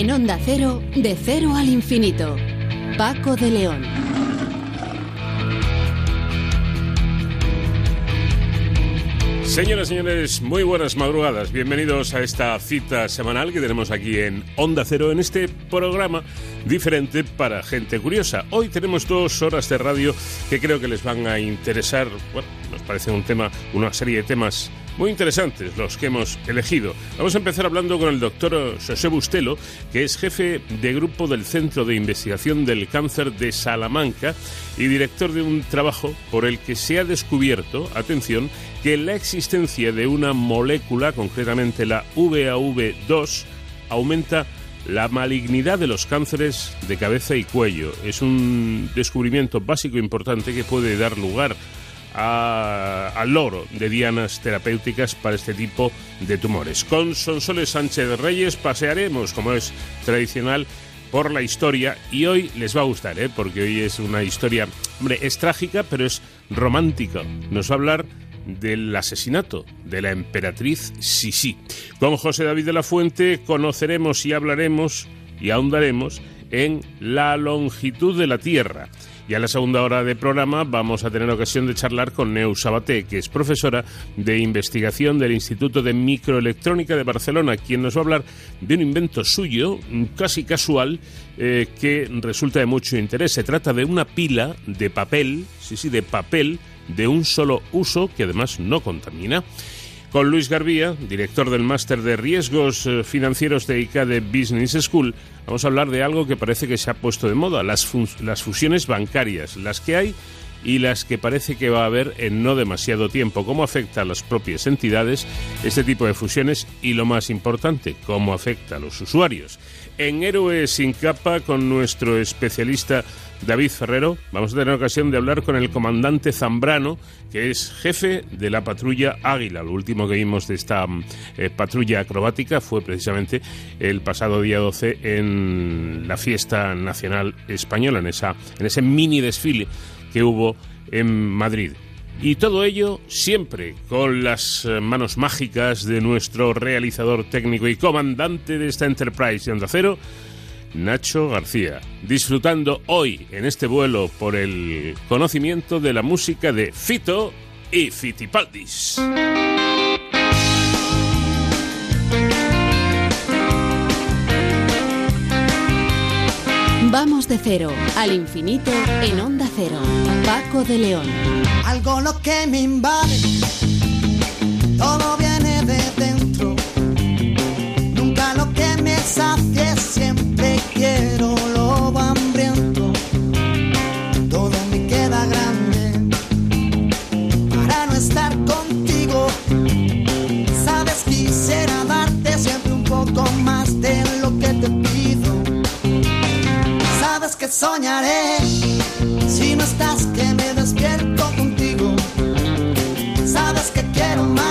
En Onda Cero, de cero al infinito. Paco de León. Señoras y señores, muy buenas madrugadas. Bienvenidos a esta cita semanal que tenemos aquí en Onda Cero, en este programa diferente para gente curiosa. Hoy tenemos dos horas de radio que creo que les van a interesar. Bueno, nos parece un tema, una serie de temas muy interesantes los que hemos elegido. Vamos a empezar hablando con el doctor José Bustelo, que es jefe de grupo del Centro de Investigación del Cáncer de Salamanca y director de un trabajo por el que se ha descubierto, atención, que la existencia de una molécula, concretamente la VAV2, aumenta la malignidad de los cánceres de cabeza y cuello. Es un descubrimiento básico importante que puede dar lugar al logro de dianas terapéuticas para este tipo de tumores. Con Sonsoles Sánchez Reyes pasearemos, como es tradicional, por la historia y hoy les va a gustar, ¿eh? porque hoy es una historia, hombre, es trágica, pero es romántica. Nos va a hablar del asesinato de la emperatriz Sisi. Con José David de la Fuente conoceremos y hablaremos y ahondaremos en la longitud de la Tierra. Y a la segunda hora de programa vamos a tener ocasión de charlar con Neu Sabaté, que es profesora de investigación del Instituto de Microelectrónica de Barcelona, quien nos va a hablar de un invento suyo, casi casual, eh, que resulta de mucho interés. Se trata de una pila de papel, sí, sí, de papel, de un solo uso que además no contamina. Con Luis Garbía, director del máster de riesgos eh, financieros de ICADE Business School, vamos a hablar de algo que parece que se ha puesto de moda, las, las fusiones bancarias, las que hay y las que parece que va a haber en no demasiado tiempo. ¿Cómo afecta a las propias entidades este tipo de fusiones? Y lo más importante, ¿cómo afecta a los usuarios? En Héroes sin capa, con nuestro especialista David Ferrero, vamos a tener ocasión de hablar con el comandante Zambrano, que es jefe de la patrulla Águila. Lo último que vimos de esta eh, patrulla acrobática fue precisamente el pasado día 12 en la fiesta nacional española, en, esa, en ese mini desfile que hubo en Madrid. Y todo ello siempre con las eh, manos mágicas de nuestro realizador técnico y comandante de esta Enterprise de Onda Cero, Nacho García, disfrutando hoy en este vuelo por el conocimiento de la música de Fito y Fitipaldis. Vamos de cero al infinito en Onda Cero. Paco de León. Algo lo que me invade, todo viene de dentro. Nunca lo que me sacie siempre quiero lobo hambriento, todo me queda grande para no estar contigo. Sabes, quisiera darte siempre un poco más de lo que te pido. Sabes que soñaré si no estás, que me despierto contigo. Sabes que quiero más,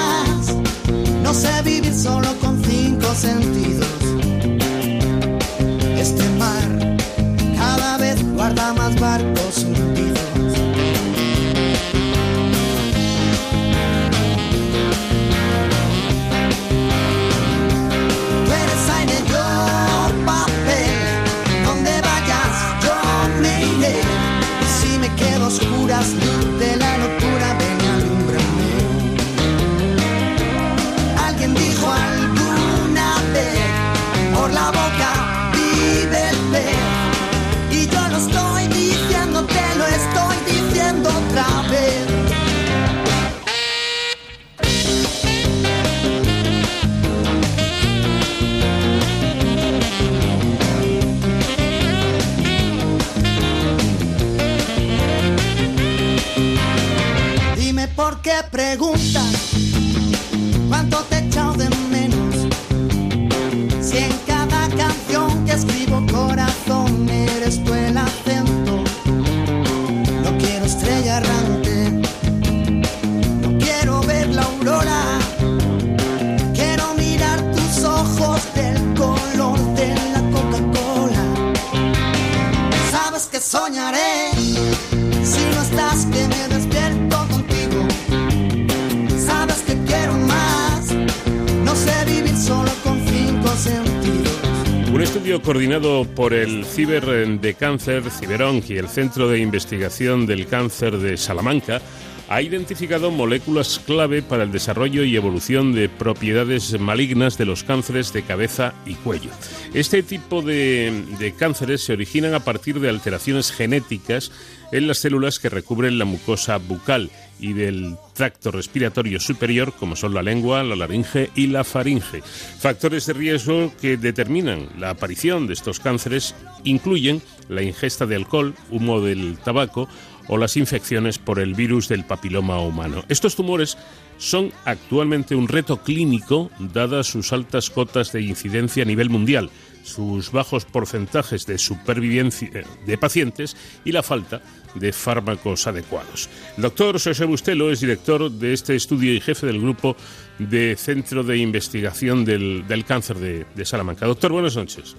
por el Ciber de Cáncer, Ciberonc y el Centro de Investigación del Cáncer de Salamanca ha identificado moléculas clave para el desarrollo y evolución de propiedades malignas de los cánceres de cabeza y cuello. Este tipo de, cánceres se originan a partir de alteraciones genéticas en las células que recubren la mucosa bucal y del tracto respiratorio superior, como son la lengua, la laringe y la faringe. Factores de riesgo que determinan la aparición de estos cánceres incluyen la ingesta de alcohol, humo del tabaco o las infecciones por el virus del papiloma humano. Estos tumores son actualmente un reto clínico dadas sus altas cotas de incidencia a nivel mundial sus bajos porcentajes de supervivencia de pacientes y la falta de fármacos adecuados. El doctor José Bustelo es director de este estudio y jefe del grupo de Centro de Investigación del, Cáncer de, de Salamanca. Doctor, buenas noches.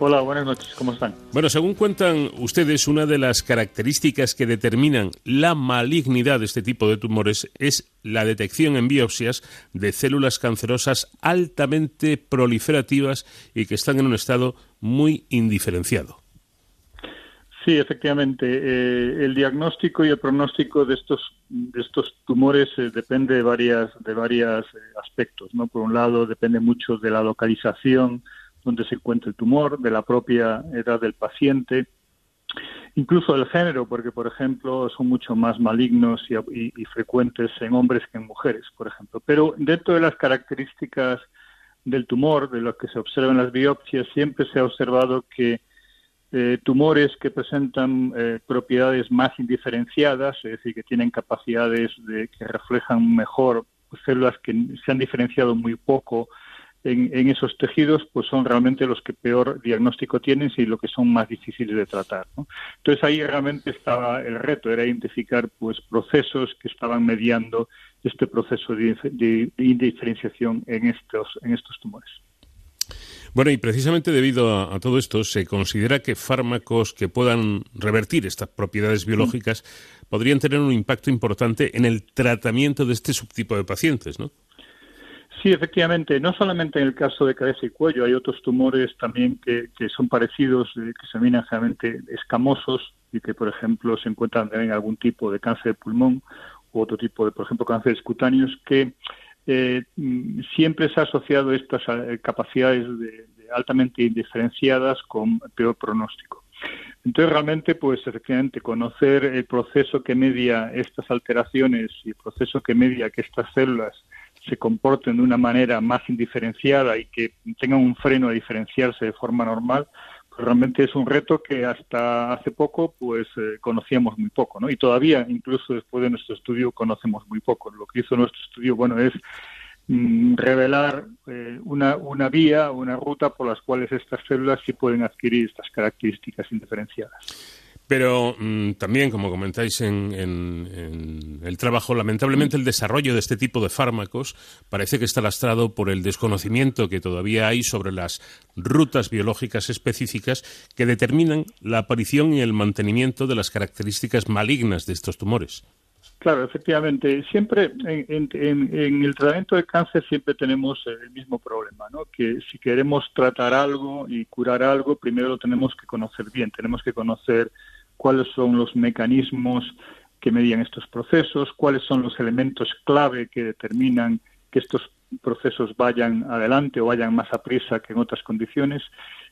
Hola, buenas noches, ¿cómo están? Bueno, según cuentan ustedes, una de las características que determinan la malignidad de este tipo de tumores es la detección en biopsias de células cancerosas altamente proliferativas y que están en un estado muy indiferenciado. Sí, efectivamente. Eh, el diagnóstico y el pronóstico de estos de estos tumores eh, depende de varias de varios eh, aspectos. ¿no? Por un lado, depende mucho de la localización donde se encuentra el tumor, de la propia edad del paciente, incluso del género, porque, por ejemplo, son mucho más malignos y, frecuentes en hombres que en mujeres, por ejemplo. Pero dentro de las características del tumor, de lo que se observa en las biopsias, siempre se ha observado que eh, tumores que presentan eh, propiedades más indiferenciadas, es decir, que tienen capacidades de, que reflejan mejor células que se han diferenciado muy poco en, esos tejidos pues son realmente los que peor diagnóstico tienen y lo que son más difíciles de tratar. Entonces ahí realmente estaba el reto, era identificar pues procesos que estaban mediando este proceso de, de, indiferenciación en estos, en estos tumores. Bueno, y precisamente debido a, todo esto, se considera que fármacos que puedan revertir estas propiedades biológicas podrían tener un impacto importante en el tratamiento de este subtipo de pacientes, ¿no? Sí, efectivamente. No solamente en el caso de cabeza y cuello, hay otros tumores también que, son parecidos, eh, que se miran generalmente escamosos y que, por ejemplo, se encuentran en algún tipo de cáncer de pulmón u otro tipo de, por ejemplo, cánceres cutáneos, que eh, mm, siempre se ha asociado estas eh, capacidades altamente indiferenciadas con peor pronóstico. Entonces, realmente, pues efectivamente, conocer el proceso que media estas alteraciones y el proceso que media que estas células se comporten de una manera más indiferenciada y que tengan un freno a diferenciarse de forma normal, pues realmente es un reto que hasta hace poco pues eh, conocíamos muy poco, ¿no? Y todavía, incluso después de nuestro estudio, conocemos muy poco. Lo que hizo nuestro estudio, bueno, es mm, revelar eh, una, una vía, una ruta por las cuales estas células sí pueden adquirir estas características indiferenciadas. Pero mm, también, como comentáis en, el trabajo, lamentablemente el desarrollo de este tipo de fármacos parece que está lastrado por el desconocimiento que todavía hay sobre las rutas biológicas específicas que determinan la aparición y el mantenimiento de las características malignas de estos tumores. Claro, efectivamente. Siempre en, el tratamiento de cáncer siempre tenemos el mismo problema, ¿no? Que si queremos tratar algo y curar algo, primero lo tenemos que conocer bien. Tenemos que conocer cuáles son los mecanismos que median estos procesos, cuáles son los elementos clave que determinan que estos procesos vayan adelante o vayan más a prisa que en otras condiciones.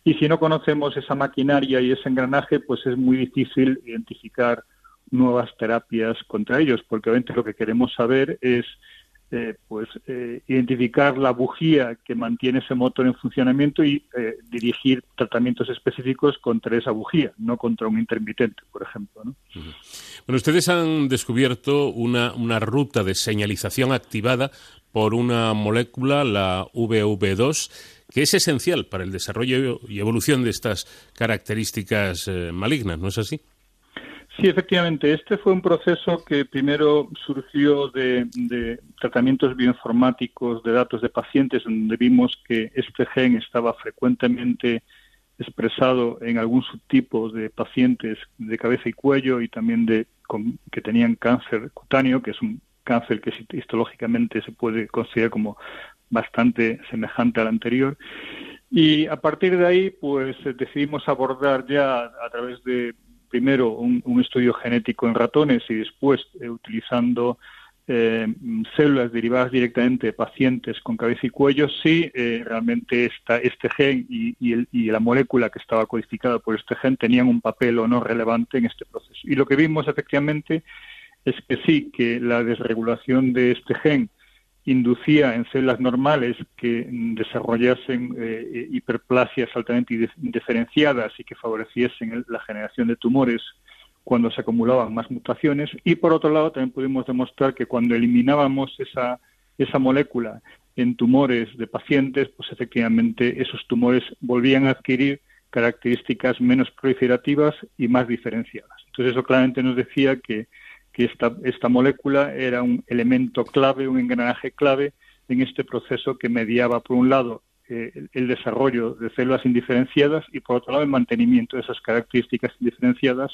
Y si no conocemos esa maquinaria y ese engranaje, pues es muy difícil identificar nuevas terapias contra ellos, porque obviamente lo que queremos saber es eh, pues eh, identificar la bujía que mantiene ese motor en funcionamiento y eh, dirigir tratamientos específicos contra esa bujía, no contra un intermitente, por ejemplo. Bueno, ustedes han descubierto una, una ruta de señalización activada por una molécula, la VV2, que es esencial para el desarrollo y evolución de estas características malignas, ¿no es así? Sí, efectivamente. Este fue un proceso que primero surgió de, tratamientos bioinformáticos de datos de pacientes, donde vimos que este gen estaba frecuentemente expresado en algún subtipo de pacientes de cabeza y cuello y también de que tenían cáncer cutáneo, que es un cáncer que histológicamente se puede considerar como bastante semejante al anterior. Y a partir de ahí, pues decidimos abordar ya a través de primero un, estudio genético en ratones y después utilizando eh, células derivadas directamente de pacientes con cabeza y cuello, si eh, realmente esta, este gen y, y, la molécula que estaba codificada por este gen tenían un papel o no relevante en este proceso. Y lo que vimos efectivamente es que sí, que la desregulación de este gen inducía en células normales que desarrollasen eh, hiperplasias altamente diferenciadas y que favoreciesen la generación de tumores cuando se acumulaban más mutaciones y por otro lado también pudimos demostrar que cuando eliminábamos esa, esa molécula en tumores de pacientes, pues efectivamente esos tumores volvían a adquirir características menos proliferativas y más diferenciadas. Entonces eso claramente nos decía que, que esta, esta molécula era un elemento clave, un engranaje clave en este proceso que mediaba, por un lado, eh, el desarrollo de células indiferenciadas y, por otro lado, el mantenimiento de esas características indiferenciadas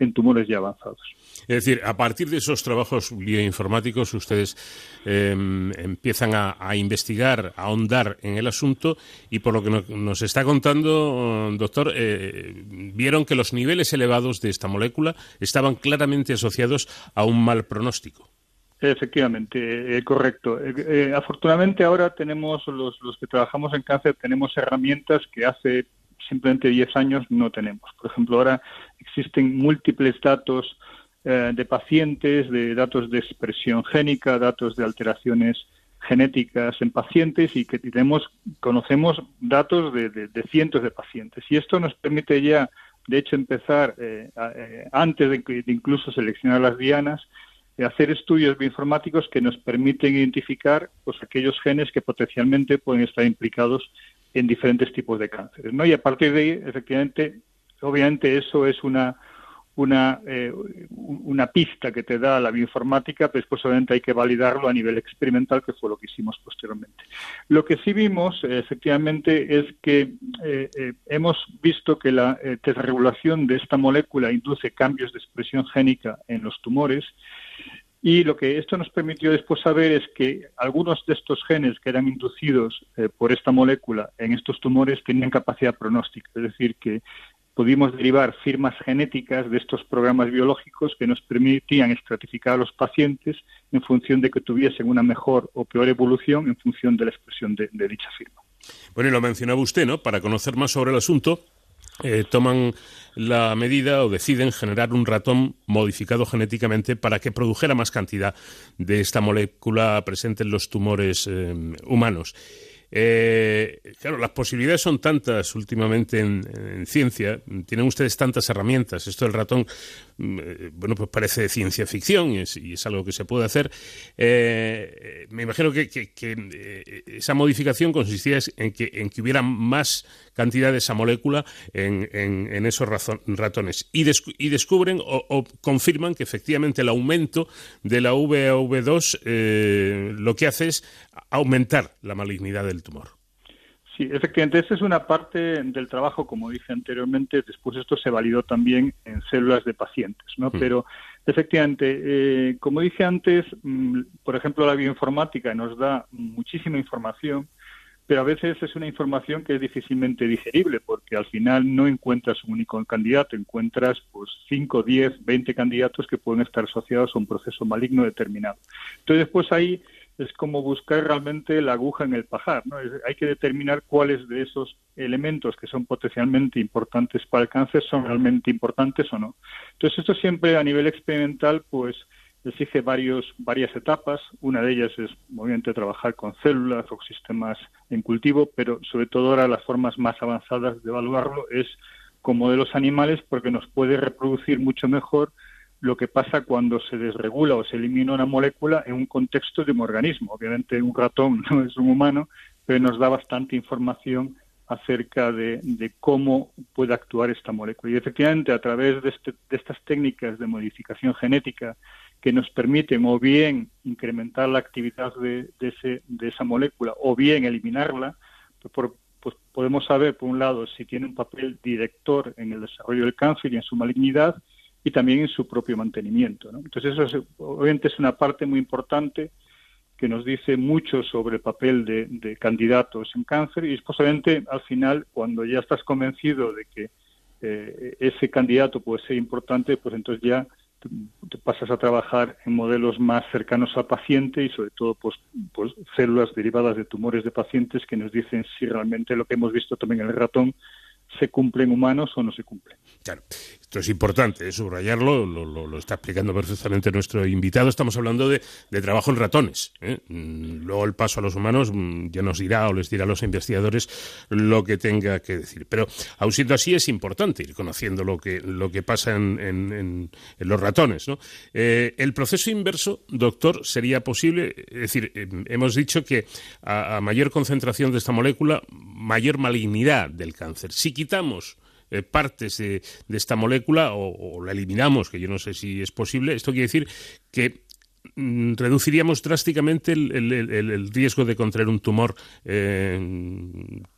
en tumores ya avanzados. Es decir, a partir de esos trabajos bioinformáticos, ustedes em, empiezan a, investigar, a ahondar en el asunto y por lo que nos está contando, doctor, eh, vieron que los niveles elevados de esta molécula estaban claramente asociados a un mal pronóstico. Efectivamente, eh, correcto. Eh, afortunadamente ahora tenemos, los, los que trabajamos en cáncer, tenemos herramientas que hace simplemente 10 años no tenemos. Por ejemplo, ahora existen múltiples datos eh, de pacientes, de datos de expresión génica, datos de alteraciones genéticas en pacientes y que tenemos, conocemos datos de, cientos de pacientes. Y esto nos permite ya, de hecho, empezar eh, eh, antes de, de, incluso seleccionar las dianas, hacer estudios bioinformáticos que nos permiten identificar pues, aquellos genes que potencialmente pueden estar implicados en diferentes tipos de cánceres. ¿no? Y a partir de ahí, efectivamente, obviamente eso es una, una, eh, una pista que te da la bioinformática, pero después obviamente hay que validarlo a nivel experimental, que fue lo que hicimos posteriormente. Lo que sí vimos, efectivamente, es que eh, eh, hemos visto que la desregulación de esta molécula induce cambios de expresión génica en los tumores y lo que esto nos permitió después saber es que algunos de estos genes que eran inducidos eh, por esta molécula en estos tumores tenían capacidad pronóstica, es decir, que pudimos derivar firmas genéticas de estos programas biológicos que nos permitían estratificar a los pacientes en función de que tuviesen una mejor o peor evolución en función de la expresión de, de dicha firma. Bueno, y lo mencionaba usted, ¿no? Para conocer más sobre el asunto, eh, toman la medida o deciden generar un ratón modificado genéticamente para que produjera más cantidad de esta molécula presente en los tumores eh, humanos. Eh, claro, las posibilidades son tantas últimamente en, ciencia, tienen ustedes tantas herramientas. Esto del ratón, bueno, pues parece ciencia ficción y es, algo que se puede hacer. Eh, me imagino que, esa modificación consistía en que, en que hubiera más cantidad de esa molécula en, esos ratones. Y, descubren o, confirman que efectivamente el aumento de la VAV2 lo que hace es aumentar la malignidad del tumor. Sí, efectivamente, esa es una parte del trabajo, como dije anteriormente, después esto se validó también en células de pacientes, ¿no? Hmm. Pero efectivamente, eh, como dije antes, mm, por ejemplo, la bioinformática nos da muchísima información, pero a veces es una información que es difícilmente digerible, porque al final no encuentras un único candidato, encuentras pues 5, 10, 20 candidatos que pueden estar asociados a un proceso maligno determinado. Entonces, después ahí es como buscar realmente la aguja en el pajar. ¿no? hay que determinar cuáles de esos elementos que son potencialmente importantes para el cáncer son realmente importantes o no. Entonces, esto siempre a nivel experimental, pues exige varios, varias etapas. Una de ellas es, obviamente, trabajar con células o sistemas en cultivo, pero sobre todo ahora las formas más avanzadas de evaluarlo es con modelos animales porque nos puede reproducir mucho mejor lo que pasa cuando se desregula o se elimina una molécula en un contexto de un organismo. Obviamente un ratón no es un humano, pero nos da bastante información acerca de, cómo puede actuar esta molécula. Y efectivamente, a través de, este, estas técnicas de modificación genética que nos permiten o bien incrementar la actividad de, de esa molécula o bien eliminarla, pues, pues podemos saber, por un lado, si tiene un papel director en el desarrollo del cáncer y en su malignidad, y también en su propio mantenimiento. Entonces, eso obviamente es una parte muy importante que que nos dice mucho sobre el papel de, candidatos en cáncer y posiblemente al final, cuando ya estás convencido de que eh, ese candidato puede ser importante, pues entonces ya te pasas a trabajar en modelos más cercanos al paciente y sobre todo pues, pues células derivadas de tumores de pacientes que nos dicen si realmente lo que hemos visto también en el ratón se cumplen humanos o no se cumplen. Claro, esto es importante, ¿eh? subrayarlo, lo, está explicando perfectamente nuestro invitado. Estamos hablando de, trabajo en ratones. ¿eh? Mm, luego el paso a los humanos mm, ya nos dirá o les dirá a los investigadores lo que tenga que decir. Pero aun siendo así es importante ir conociendo lo que, lo que pasa en, los ratones. Eh, el proceso inverso, doctor, sería posible, es decir, hemos dicho que a, a mayor concentración de esta molécula, mayor malignidad del cáncer. Si quitamos eh, partes de, esta molécula o, la eliminamos, que yo no sé si es posible, esto quiere decir que mm, reduciríamos drásticamente el, riesgo de contraer un tumor eh,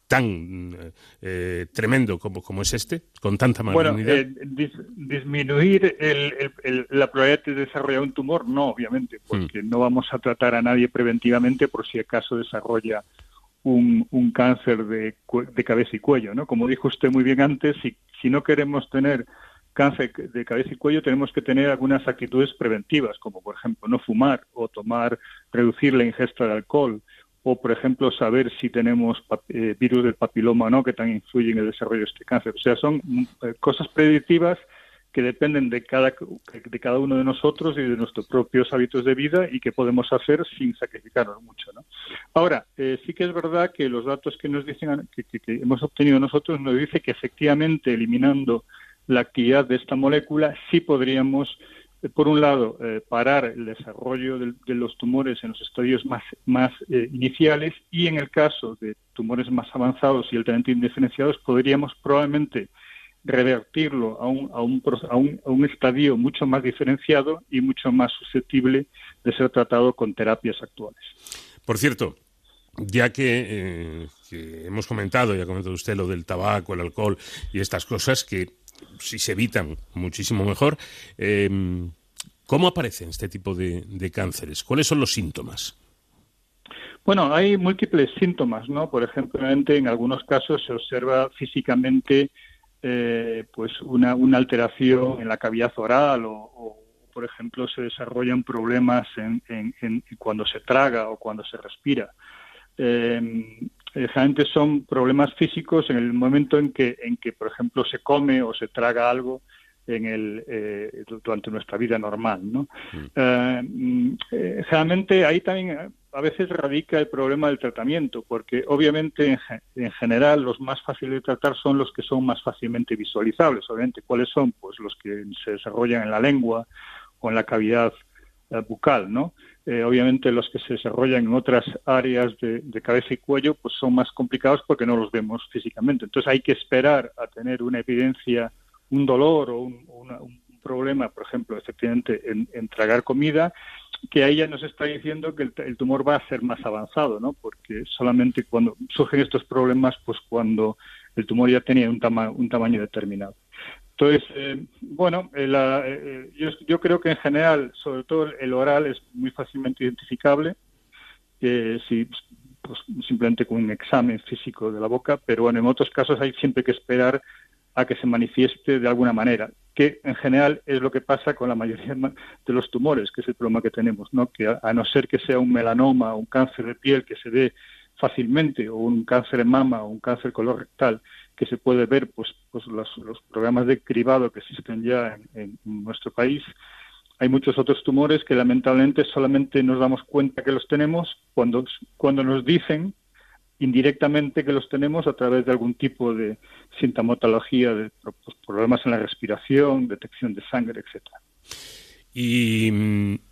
tan eh, tremendo como, como es este, con tanta? Bueno, disminuir la probabilidad de desarrollar un tumor, no, obviamente, porque hmm. no vamos a tratar a nadie preventivamente por si acaso desarrolla un, cáncer de, de, cabeza y cuello, ¿no? Como dijo usted muy bien antes, si, no queremos tener cáncer de cabeza y cuello, tenemos que tener algunas actitudes preventivas, como por ejemplo no fumar o tomar, reducir la ingesta de alcohol, o por ejemplo saber si tenemos eh, virus del papiloma o no, que también influye en el desarrollo de este cáncer. O sea, son eh, cosas predictivas que dependen de cada, de cada uno de nosotros y de nuestros propios hábitos de vida y que podemos hacer sin sacrificarnos mucho. ¿no? Ahora, eh, sí que es verdad que los datos que nos dicen que, hemos obtenido nosotros nos dice que efectivamente eliminando la actividad de esta molécula sí podríamos eh, por un lado, eh, parar el desarrollo de, los tumores en los estadios más, más iniciales y en el caso de tumores más avanzados y altamente indiferenciados, podríamos probablemente revertirlo a un, a, un, a, un, estadio mucho más diferenciado y mucho más susceptible de ser tratado con terapias actuales. Por cierto, ya que, eh, hemos comentado, ya ha comentado usted lo del tabaco, el alcohol y estas cosas que si se evitan muchísimo mejor, eh, ¿cómo aparecen este tipo de, de cánceres? ¿Cuáles son los síntomas? Bueno, hay múltiples síntomas, ¿no? Por ejemplo, en algunos casos se observa físicamente eh, pues una, una, alteración en la cavidad oral o, por ejemplo, se desarrollan problemas en, cuando se traga o cuando se respira. Eh, generalmente son problemas físicos en el momento en que, en que, por ejemplo, se come o se traga algo en el, eh, durante nuestra vida normal. ¿no? Mm. Eh, mm, generalmente ahí también a veces radica el problema del tratamiento, porque obviamente en, general los más fáciles de tratar son los que son más fácilmente visualizables. Obviamente, ¿cuáles son? Pues los que se desarrollan en la lengua o en la cavidad eh, bucal, ¿no? Eh, obviamente los que se desarrollan en otras áreas de, cabeza y cuello pues son más complicados porque no los vemos físicamente. Entonces hay que esperar a tener una evidencia, un dolor o un, problema, por ejemplo, efectivamente en, tragar comida, que a ella nos está diciendo que el, tumor va a ser más avanzado, ¿no? Porque solamente cuando surgen estos problemas, pues cuando el tumor ya tenía un, un tamaño determinado. Entonces, eh, bueno, eh, eh, yo, yo, creo que en general, sobre todo el oral, es muy fácilmente identificable. si pues, simplemente con un examen físico de la boca, pero bueno, en otros casos hay siempre que esperar a que se manifieste de alguna manera, que en general es lo que pasa con la mayoría de los tumores, que es el problema que tenemos, ¿no? que a, no ser que sea un melanoma o un cáncer de piel que se ve fácilmente, o un cáncer de mama o un cáncer colorectal, que se puede ver pues, pues los, programas de cribado que existen ya en, en nuestro país, hay muchos otros tumores que lamentablemente solamente nos damos cuenta que los tenemos cuando, cuando nos dicen indirectamente que los tenemos a través de algún tipo de sintomatología, de pues, problemas en la respiración, detección de sangre, etcétera. Y,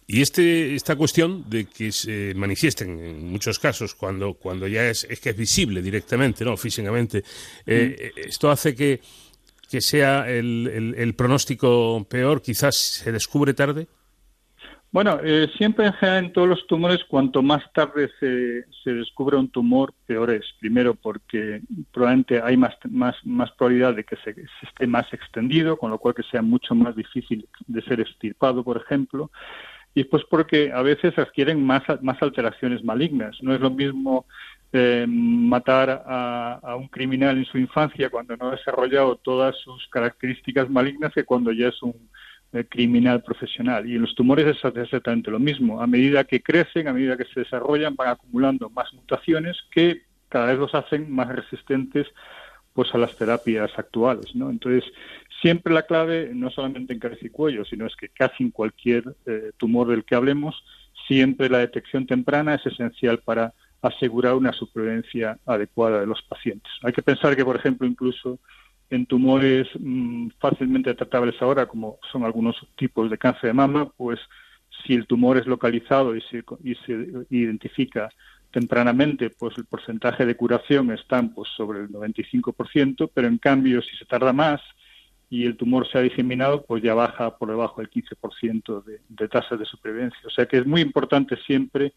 y, este, esta cuestión de que se manifiesten en muchos casos cuando, cuando ya es, es que es visible directamente, no físicamente, eh, mm. esto hace que, que sea el, el pronóstico peor, quizás se descubre tarde. Bueno, eh, siempre en general en todos los tumores, cuanto más tarde se, se, descubre un tumor, peor es. Primero porque probablemente hay más, más, más probabilidad de que se, esté más extendido, con lo cual que sea mucho más difícil de ser extirpado, por ejemplo. y después porque a veces adquieren más, más alteraciones malignas. No es lo mismo eh, matar a, un criminal en su infancia cuando no ha desarrollado todas sus características malignas que cuando ya es un criminal profesional. Y en los tumores es exactamente lo mismo. A medida que crecen, a medida que se desarrollan, van acumulando más mutaciones que cada vez los hacen más resistentes pues a las terapias actuales, ¿no? Entonces, siempre la clave, no solamente en cabeza y cuello, sino es que casi en cualquier eh, tumor del que hablemos, siempre la detección temprana es esencial para asegurar una supervivencia adecuada de los pacientes. Hay que pensar que, por ejemplo, incluso en tumores mm, fácilmente tratables ahora, como son algunos tipos de cáncer de mama, pues si el tumor es localizado y se, y se identifica tempranamente, pues el porcentaje de curación está pues, sobre el 95%, pero en cambio, si se tarda más y el tumor se ha diseminado, pues ya baja por debajo del 15% de, de tasa de supervivencia. O sea que es muy importante siempre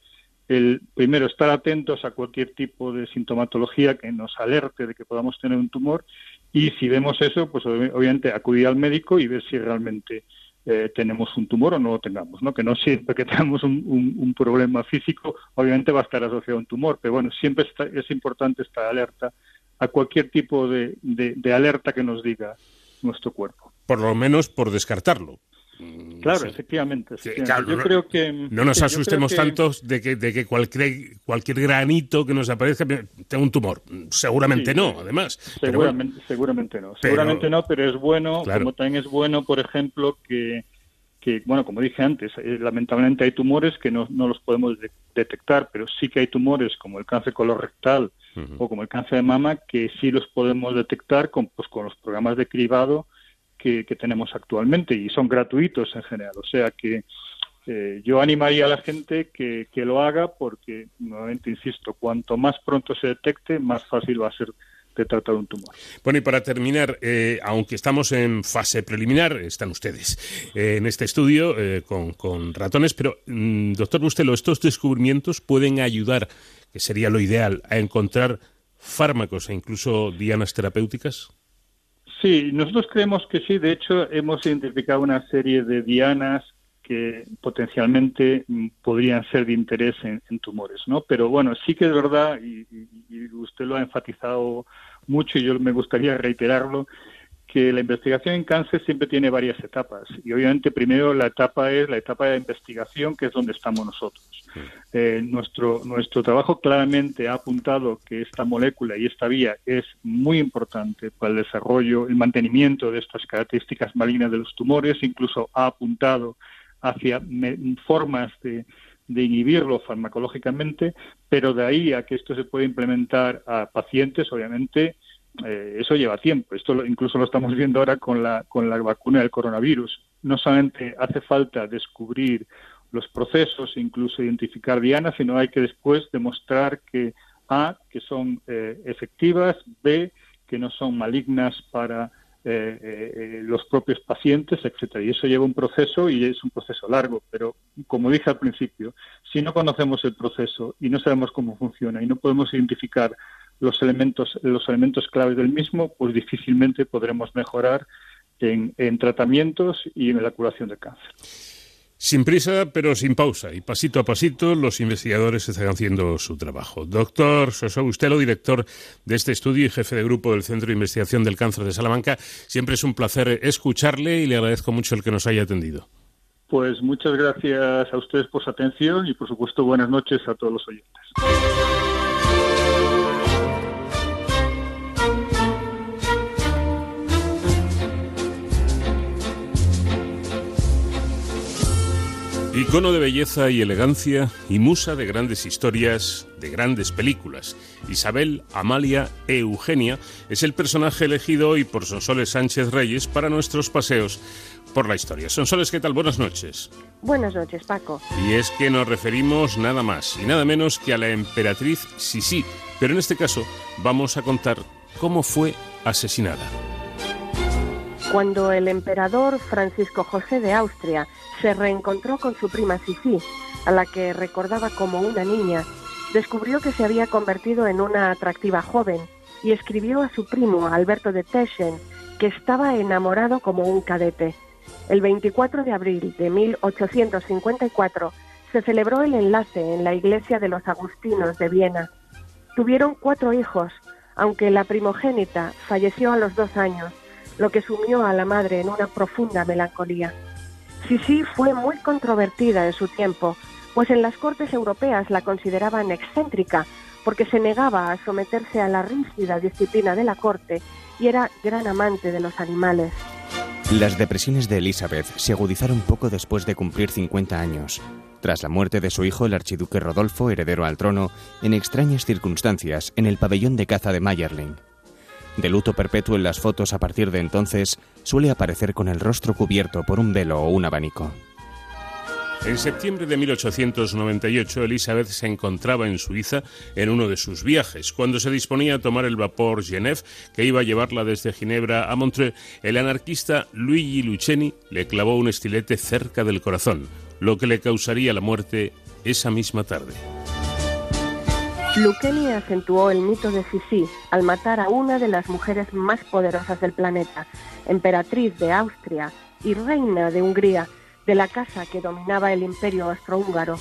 el primero estar atentos a cualquier tipo de sintomatología que nos alerte de que podamos tener un tumor y si vemos eso, pues obviamente acudir al médico y ver si realmente eh, tenemos un tumor o no lo tengamos, ¿no? Que no siempre que tengamos un, un, problema físico, obviamente va a estar asociado a un tumor, pero bueno, siempre es importante estar alerta a cualquier tipo de, de alerta que nos diga nuestro cuerpo. Por lo menos por descartarlo. Mm, claro, efectivamente. yo creo que no nos asustemos tantos de que, de que cualquier, cualquier granito que nos aparezca tenga un tumor. Seguramente no, además. Seguramente, seguramente no. Seguramente no, pero es bueno, como también es bueno, por ejemplo, que, que bueno, como dije antes, eh, lamentablemente hay tumores que no, no los podemos detectar, pero sí que hay tumores como el cáncer colorectal o como el cáncer de mama que sí los podemos detectar con, pues, con los programas de cribado que, tenemos actualmente y son gratuitos en general. O sea que eh, yo animaría a la gente que, que, lo haga porque, nuevamente insisto, cuanto más pronto se detecte, más fácil va a ser de tratar un tumor. Bueno, y para terminar, eh, aunque estamos en fase preliminar, están ustedes eh, en este estudio con, con, ratones, pero, mm, doctor Bustelo, ¿estos descubrimientos pueden ayudar, que sería lo ideal, a encontrar fármacos e incluso dianas terapéuticas? Sí, nosotros creemos que sí. De hecho, hemos identificado una serie de dianas que potencialmente mm, podrían ser de interés en, tumores, ¿no? Pero bueno, sí que es verdad, y, usted lo ha enfatizado mucho y yo me gustaría reiterarlo, que la investigación en cáncer siempre tiene varias etapas y obviamente primero la etapa es la etapa de investigación que es donde estamos nosotros. Eh, nuestro nuestro trabajo claramente ha apuntado que esta molécula y esta vía es muy importante para el desarrollo, el mantenimiento de estas características malignas de los tumores, incluso ha apuntado hacia formas de, de inhibirlo farmacológicamente, pero de ahí a que esto se pueda implementar a pacientes, obviamente, eh, eso lleva tiempo. Esto incluso lo estamos viendo ahora con la, con la vacuna del coronavirus. No solamente hace falta descubrir los procesos, incluso identificar dianas, sino hay que después demostrar que A, que son eh, efectivas, B, que no son malignas para eh, los propios pacientes, etcétera. Y eso lleva un proceso y es un proceso largo. Pero como dije al principio, si no conocemos el proceso y no sabemos cómo funciona y no podemos identificar los elementos, los elementos claves del mismo, pues difícilmente podremos mejorar en, en tratamientos y en la curación del cáncer. Sin prisa, pero sin pausa, y pasito a pasito los investigadores están haciendo su trabajo. Doctor Soso Bustelo, director de este estudio y jefe de grupo del Centro de Investigación del Cáncer de Salamanca, siempre es un placer escucharle y le agradezco mucho el que nos haya atendido. Pues muchas gracias a ustedes por su atención y, por supuesto, buenas noches a todos los oyentes. Icono de belleza y elegancia y musa de grandes historias, de grandes películas. Isabel Amalia Eugenia es el personaje elegido hoy por Sonsoles Sánchez Reyes para nuestros paseos por la historia. Sonsoles, ¿qué tal? Buenas noches. Buenas noches, Paco. Y es que nos referimos nada más y nada menos que a la emperatriz Sisi, pero en este caso vamos a contar cómo fue asesinada. Cuando el emperador Francisco José de Austria se reencontró con su prima Sisi, a la que recordaba como una niña, descubrió que se había convertido en una atractiva joven y escribió a su primo Alberto de Teschen que estaba enamorado como un cadete. El 24 de abril de 1854 se celebró el enlace en la iglesia de los Agustinos de Viena. Tuvieron cuatro hijos, aunque la primogénita falleció a los dos años, lo que sumió a la madre en una profunda melancolía. Sisi fue muy controvertida en su tiempo, pues en las cortes europeas la consideraban excéntrica porque se negaba a someterse a la rígida disciplina de la corte y era gran amante de los animales. Las depresiones de Elizabeth se agudizaron poco después de cumplir 50 años, tras la muerte de su hijo el archiduque Rodolfo, heredero al trono, en extrañas circunstancias en el pabellón de caza de Mayerling. De luto perpetuo en las fotos a partir de entonces, suele aparecer con el rostro cubierto por un velo o un abanico. En septiembre de 1898, Elizabeth se encontraba en Suiza en uno de sus viajes. Cuando se disponía a tomar el vapor Genève, que iba a llevarla desde Ginebra a Montreux, el anarquista Luigi Lucchini le clavó un estilete cerca del corazón, lo que le causaría la muerte esa misma tarde. Lucchini acentuó el mito de Sisi al matar a una de las mujeres más poderosas del planeta, emperatriz de Austria y reina de Hungría, de la casa que dominaba el imperio austrohúngaro.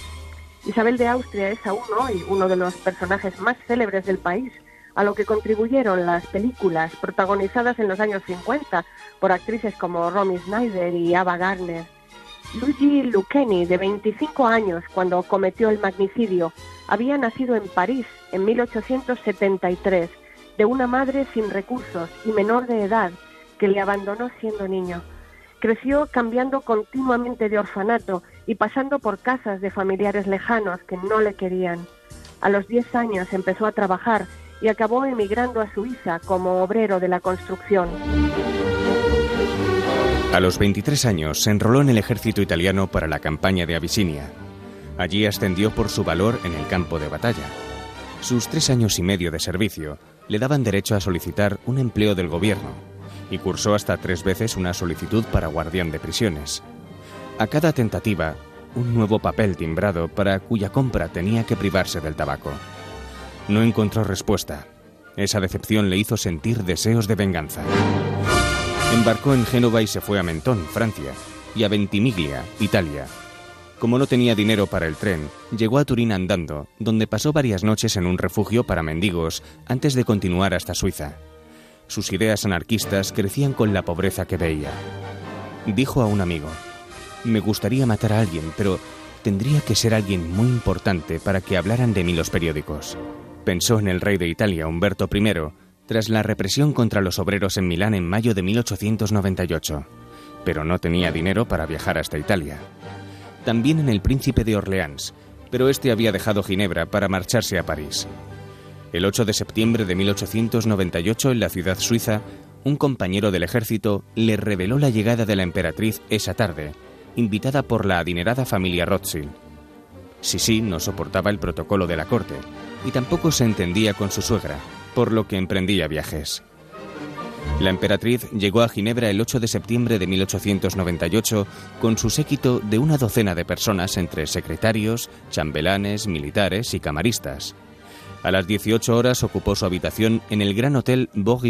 Isabel de Austria es aún hoy uno de los personajes más célebres del país, a lo que contribuyeron las películas protagonizadas en los años 50 por actrices como Romy Schneider y Ava Gardner. Luigi Lucchini, de 25 años cuando cometió el magnicidio, había nacido en París en 1873 de una madre sin recursos y menor de edad que le abandonó siendo niño. Creció cambiando continuamente de orfanato y pasando por casas de familiares lejanos que no le querían. A los 10 años empezó a trabajar y acabó emigrando a Suiza como obrero de la construcción. A los 23 años se enroló en el ejército italiano para la campaña de Abisinia. Allí ascendió por su valor en el campo de batalla. Sus tres años y medio de servicio le daban derecho a solicitar un empleo del gobierno y cursó hasta tres veces una solicitud para guardián de prisiones. A cada tentativa, un nuevo papel timbrado para cuya compra tenía que privarse del tabaco. No encontró respuesta. Esa decepción le hizo sentir deseos de venganza. Embarcó en Génova y se fue a Mentón, Francia, y a Ventimiglia, Italia. Como no tenía dinero para el tren, llegó a Turín andando, donde pasó varias noches en un refugio para mendigos antes de continuar hasta Suiza. Sus ideas anarquistas crecían con la pobreza que veía. Dijo a un amigo, me gustaría matar a alguien, pero tendría que ser alguien muy importante para que hablaran de mí los periódicos. Pensó en el rey de Italia, Humberto I, tras la represión contra los obreros en Milán en mayo de 1898, pero no tenía dinero para viajar hasta Italia. También en el príncipe de Orleans, pero este había dejado Ginebra para marcharse a París. El 8 de septiembre de 1898, en la ciudad suiza, un compañero del ejército le reveló la llegada de la emperatriz esa tarde, invitada por la adinerada familia Rothschild. Sisi no soportaba el protocolo de la corte y tampoco se entendía con su suegra, por lo que emprendía viajes. La emperatriz llegó a Ginebra el 8 de septiembre de 1898 con su séquito de una docena de personas entre secretarios, chambelanes, militares y camaristas. A las 18 horas ocupó su habitación en el Gran Hotel Beau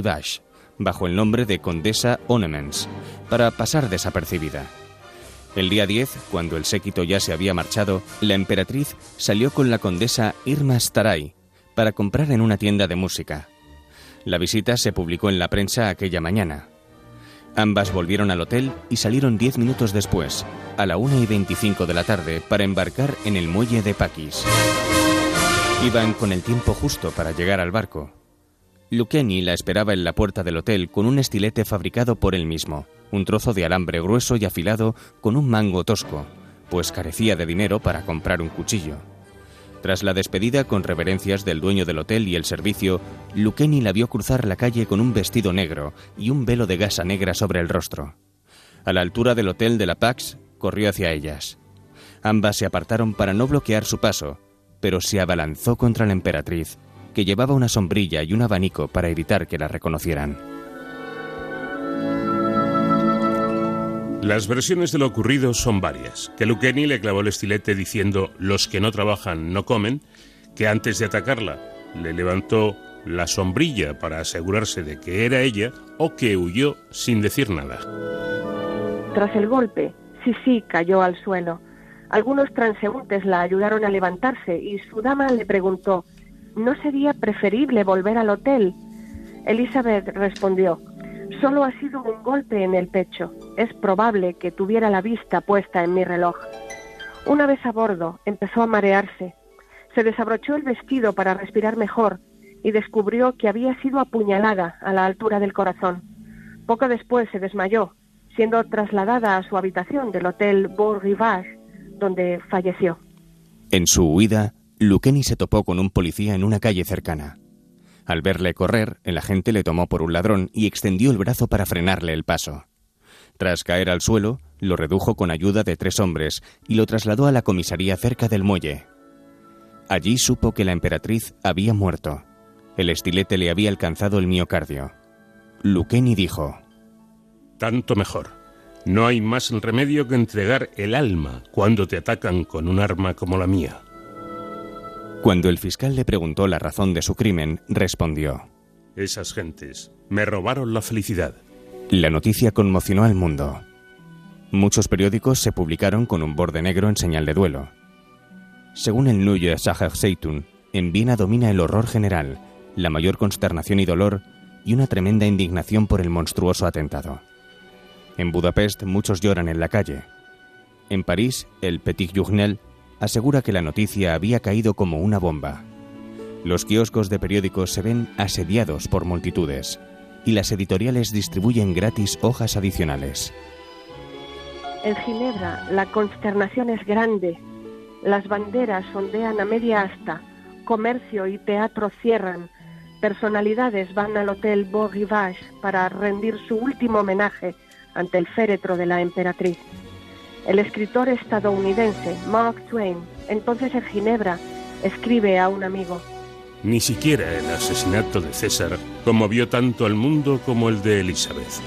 bajo el nombre de Condesa Onemens, para pasar desapercibida. El día 10, cuando el séquito ya se había marchado, la emperatriz salió con la condesa Irma Staray para comprar en una tienda de música. La visita se publicó en la prensa aquella mañana. Ambas volvieron al hotel y salieron diez minutos después, a la una y veinticinco de la tarde, para embarcar en el muelle de Paquis. Iban con el tiempo justo para llegar al barco. Lucchini la esperaba en la puerta del hotel con un estilete fabricado por él mismo, un trozo de alambre grueso y afilado con un mango tosco, pues carecía de dinero para comprar un cuchillo. Tras la despedida con reverencias del dueño del hotel y el servicio, Lucchini la vio cruzar la calle con un vestido negro y un velo de gasa negra sobre el rostro. A la altura del hotel de la Pax, corrió hacia ellas. Ambas se apartaron para no bloquear su paso, pero se abalanzó contra la emperatriz, que llevaba una sombrilla y un abanico para evitar que la reconocieran. Las versiones de lo ocurrido son varias. Que Lucchini le clavó el estilete diciendo los que no trabajan no comen, que antes de atacarla le levantó la sombrilla para asegurarse de que era ella o que huyó sin decir nada. Tras el golpe, Sisi cayó al suelo. Algunos transeúntes la ayudaron a levantarse y su dama le preguntó, ¿no sería preferible volver al hotel? Elizabeth respondió, solo ha sido un golpe en el pecho. Es probable que tuviera la vista puesta en mi reloj. Una vez a bordo, empezó a marearse. Se desabrochó el vestido para respirar mejor y descubrió que había sido apuñalada a la altura del corazón. Poco después se desmayó, siendo trasladada a su habitación del Hotel Beau Rivage, donde falleció. En su huida, Luqueni se topó con un policía en una calle cercana. Al verle correr, el agente le tomó por un ladrón y extendió el brazo para frenarle el paso. Tras caer al suelo, lo redujo con ayuda de tres hombres y lo trasladó a la comisaría cerca del muelle. Allí supo que la emperatriz había muerto. El estilete le había alcanzado el miocardio. Luqueni dijo: Tanto mejor. No hay más remedio que entregar el alma cuando te atacan con un arma como la mía. Cuando el fiscal le preguntó la razón de su crimen, respondió: Esas gentes me robaron la felicidad. La noticia conmocionó al mundo. Muchos periódicos se publicaron con un borde negro en señal de duelo. Según el Neue Zeitung, en Viena domina el horror general, la mayor consternación y dolor y una tremenda indignación por el monstruoso atentado. En Budapest muchos lloran en la calle. En París, el Petit Journal asegura que la noticia había caído como una bomba. Los kioscos de periódicos se ven asediados por multitudes y las editoriales distribuyen gratis hojas adicionales. En Ginebra la consternación es grande. Las banderas ondean a media asta, comercio y teatro cierran, personalidades van al Hotel Beau Rivage para rendir su último homenaje ante el féretro de la emperatriz. El escritor estadounidense Mark Twain, entonces en Ginebra, escribe a un amigo. Ni siquiera el asesinato de César conmovió tanto al mundo como el de Elizabeth.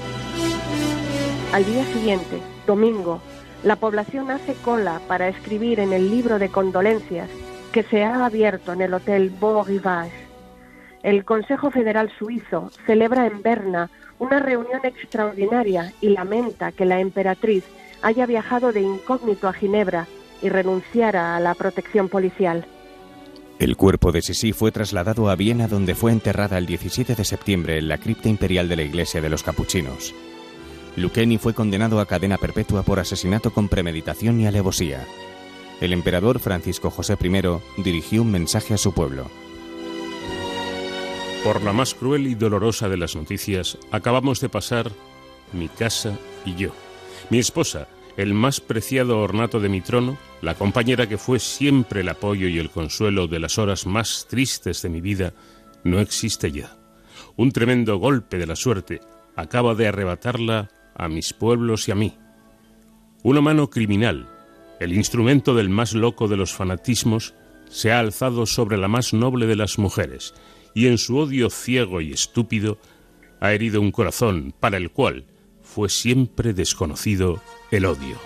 Al día siguiente, domingo, la población hace cola para escribir en el libro de condolencias que se ha abierto en el Hotel Beau Rivage. El Consejo Federal Suizo celebra en Berna una reunión extraordinaria y lamenta que la emperatriz haya viajado de incógnito a Ginebra y renunciara a la protección policial. El cuerpo de Sisi fue trasladado a Viena donde fue enterrada el 17 de septiembre en la cripta imperial de la Iglesia de los Capuchinos. Lucchini fue condenado a cadena perpetua por asesinato con premeditación y alevosía. El emperador Francisco José I dirigió un mensaje a su pueblo. Por la más cruel y dolorosa de las noticias, acabamos de pasar mi casa y yo. Mi esposa, el más preciado ornato de mi trono, la compañera que fue siempre el apoyo y el consuelo de las horas más tristes de mi vida, no existe ya. Un tremendo golpe de la suerte acaba de arrebatarla a mis pueblos y a mí. Una mano criminal, el instrumento del más loco de los fanatismos, se ha alzado sobre la más noble de las mujeres y en su odio ciego y estúpido ha herido un corazón para el cual fue siempre desconocido el odio.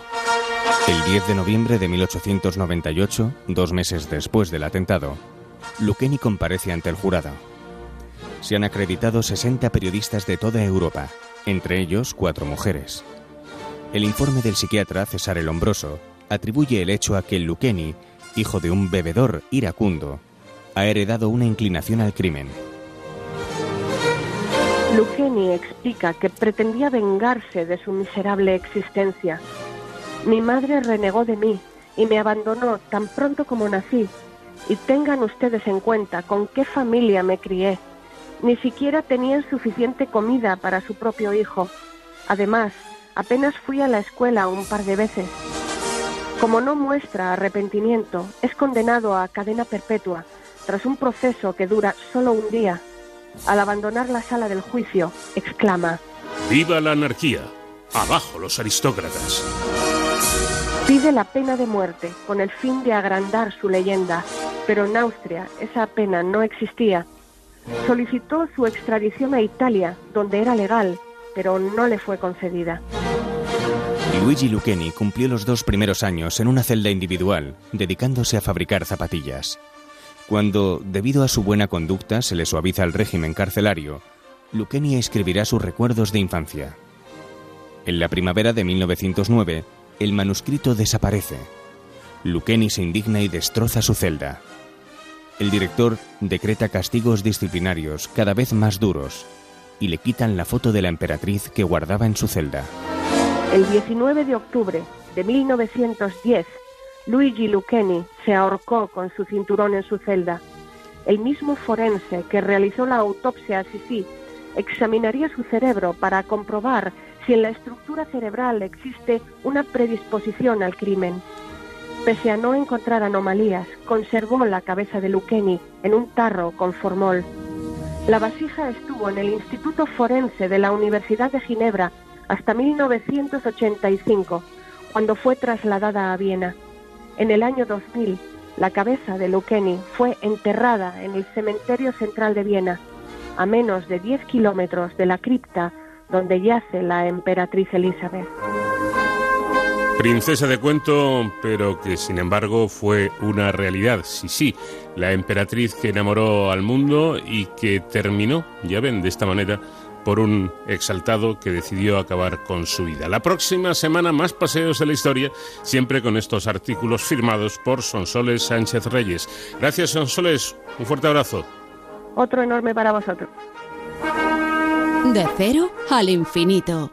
El 10 de noviembre de 1898, dos meses después del atentado, Lucchini comparece ante el jurado. Se han acreditado 60 periodistas de toda Europa, entre ellos cuatro mujeres. El informe del psiquiatra César el Hombroso atribuye el hecho a que Lucchini, hijo de un bebedor iracundo, ha heredado una inclinación al crimen. Lucchini explica que pretendía vengarse de su miserable existencia. Mi madre renegó de mí y me abandonó tan pronto como nací. Y tengan ustedes en cuenta con qué familia me crié. Ni siquiera tenían suficiente comida para su propio hijo. Además, apenas fui a la escuela un par de veces. Como no muestra arrepentimiento, es condenado a cadena perpetua tras un proceso que dura solo un día, al abandonar la sala del juicio, exclama, ¡Viva la anarquía! ¡Abajo los aristócratas! Pide la pena de muerte con el fin de agrandar su leyenda, pero en Austria esa pena no existía. Solicitó su extradición a Italia, donde era legal, pero no le fue concedida. Luigi Lucchini cumplió los dos primeros años en una celda individual, dedicándose a fabricar zapatillas. Cuando, debido a su buena conducta, se le suaviza el régimen carcelario, Lucchini escribirá sus recuerdos de infancia. En la primavera de 1909, el manuscrito desaparece. Lucchini se indigna y destroza su celda. El director decreta castigos disciplinarios cada vez más duros y le quitan la foto de la emperatriz que guardaba en su celda. El 19 de octubre de 1910, Luigi Lucchini se ahorcó con su cinturón en su celda. El mismo forense que realizó la autopsia a Sisi examinaría su cerebro para comprobar si en la estructura cerebral existe una predisposición al crimen. Pese a no encontrar anomalías, conservó la cabeza de Lucchini en un tarro con formol. La vasija estuvo en el Instituto Forense de la Universidad de Ginebra hasta 1985, cuando fue trasladada a Viena. En el año 2000, la cabeza de Lucchini fue enterrada en el Cementerio Central de Viena, a menos de 10 kilómetros de la cripta donde yace la emperatriz Elizabeth. Princesa de cuento, pero que sin embargo fue una realidad. Sí, sí, la emperatriz que enamoró al mundo y que terminó, ya ven, de esta manera, por un exaltado que decidió acabar con su vida. La próxima semana más paseos de la historia, siempre con estos artículos firmados por Sonsoles Sánchez Reyes. Gracias, Sonsoles. Un fuerte abrazo. Otro enorme para vosotros. De cero al infinito.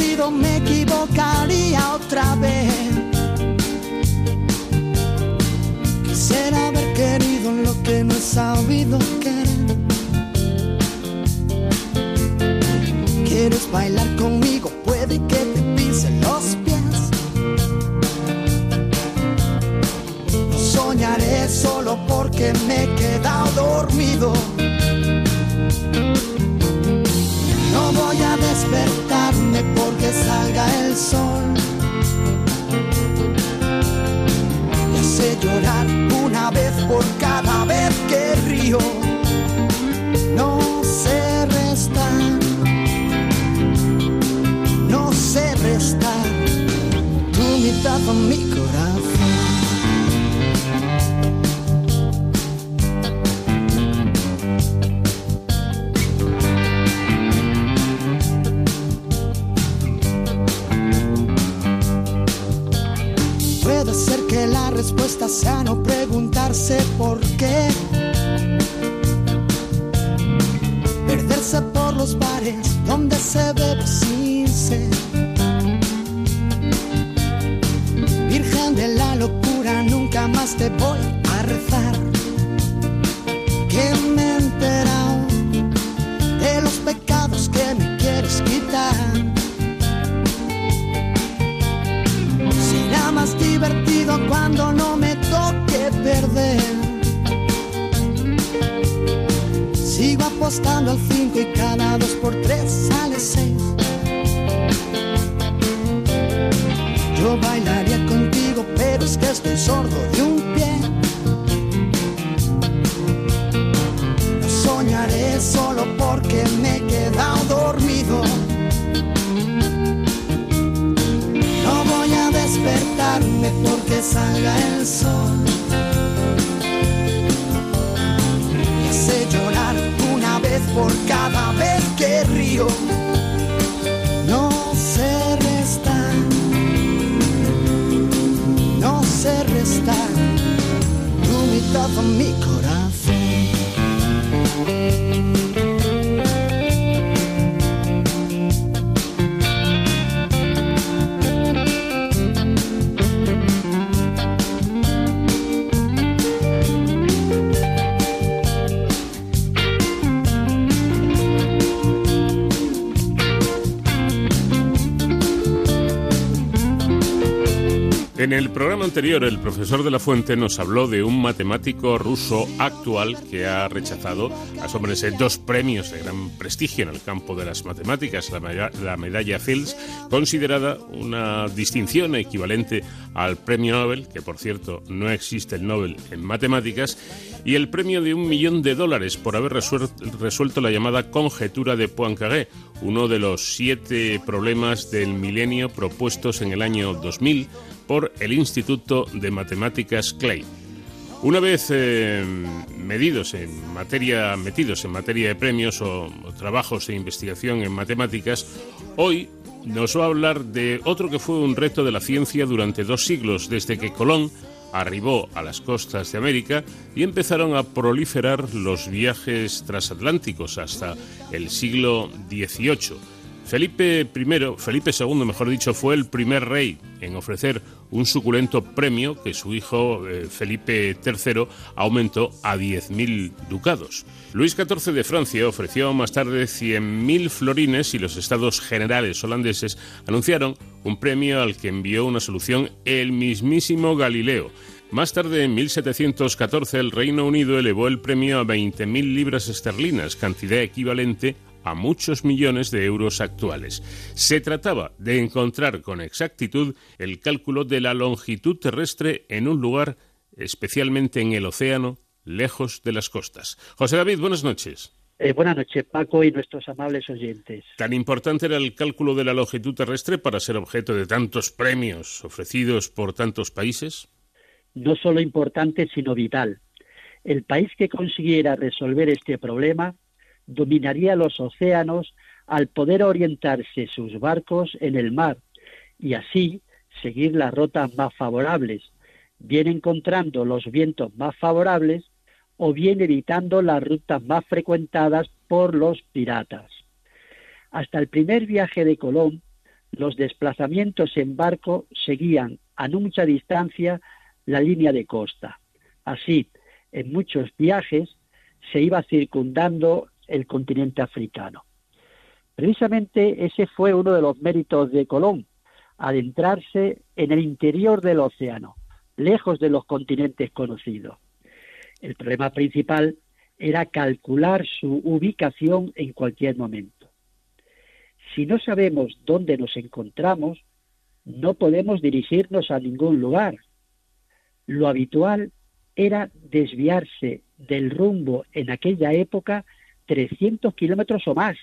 me equivocaría otra vez. Quisiera haber querido lo que no he sabido querer. ¿Quieres bailar conmigo? Puede que te pisen los pies. No soñaré solo porque me he quedado dormido. No voy a despertarme porque salga el sol. Me hace llorar una vez por cada vez que río. No sé restar, no sé restar tu mitad a mi respuesta sea no preguntarse por qué. Perderse por los bares donde se bebe sin sed. Virgen de la locura, nunca más te voy a rezar. Que me he enterado de los pecados que me quieres quitar. Más divertido cuando no me toque perder. Sigo apostando al 5 y cada 2 por 3 sale 6. Yo bailaría contigo, pero es que estoy sordo de un pie. No soñaré solo porque me porque salga el sol. Me hace llorar una vez por cada vez que río. No sé restar, no sé restar tu mitad a mi corazón. En el programa anterior, el profesor de la Fuente nos habló de un matemático ruso actual que ha rechazado, asómbrense, dos premios de gran prestigio en el campo de las matemáticas, la, la medalla Fields, considerada una distinción equivalente al premio Nobel, que por cierto no existe el Nobel en matemáticas, y el premio de un millón de dólares por haber resuelto la llamada conjetura de Poincaré, uno de los siete problemas del milenio propuestos en el año 2000 por el Instituto de Matemáticas Clay. Una vez eh, medidos en materia, metidos en materia de premios o, o trabajos de investigación en matemáticas, hoy nos va a hablar de otro que fue un reto de la ciencia durante dos siglos, desde que Colón arribó a las costas de América y empezaron a proliferar los viajes transatlánticos hasta el siglo XVIII. Felipe I, Felipe II, mejor dicho, fue el primer rey en ofrecer un suculento premio que su hijo eh, Felipe III aumentó a 10.000 ducados. Luis XIV de Francia ofreció más tarde 100.000 florines y los estados generales holandeses anunciaron un premio al que envió una solución el mismísimo Galileo. Más tarde, en 1714, el Reino Unido elevó el premio a 20.000 libras esterlinas, cantidad equivalente a muchos millones de euros actuales. Se trataba de encontrar con exactitud el cálculo de la longitud terrestre en un lugar, especialmente en el océano, lejos de las costas. José David, buenas noches. Eh, buenas noches, Paco y nuestros amables oyentes. ¿Tan importante era el cálculo de la longitud terrestre para ser objeto de tantos premios ofrecidos por tantos países? No solo importante, sino vital. El país que consiguiera resolver este problema dominaría los océanos al poder orientarse sus barcos en el mar y así seguir las rutas más favorables, bien encontrando los vientos más favorables o bien evitando las rutas más frecuentadas por los piratas. Hasta el primer viaje de Colón, los desplazamientos en barco seguían a no mucha distancia la línea de costa. Así, en muchos viajes se iba circundando el continente africano. Precisamente ese fue uno de los méritos de Colón, adentrarse en el interior del océano, lejos de los continentes conocidos. El problema principal era calcular su ubicación en cualquier momento. Si no sabemos dónde nos encontramos, no podemos dirigirnos a ningún lugar. Lo habitual era desviarse del rumbo en aquella época 300 kilómetros o más.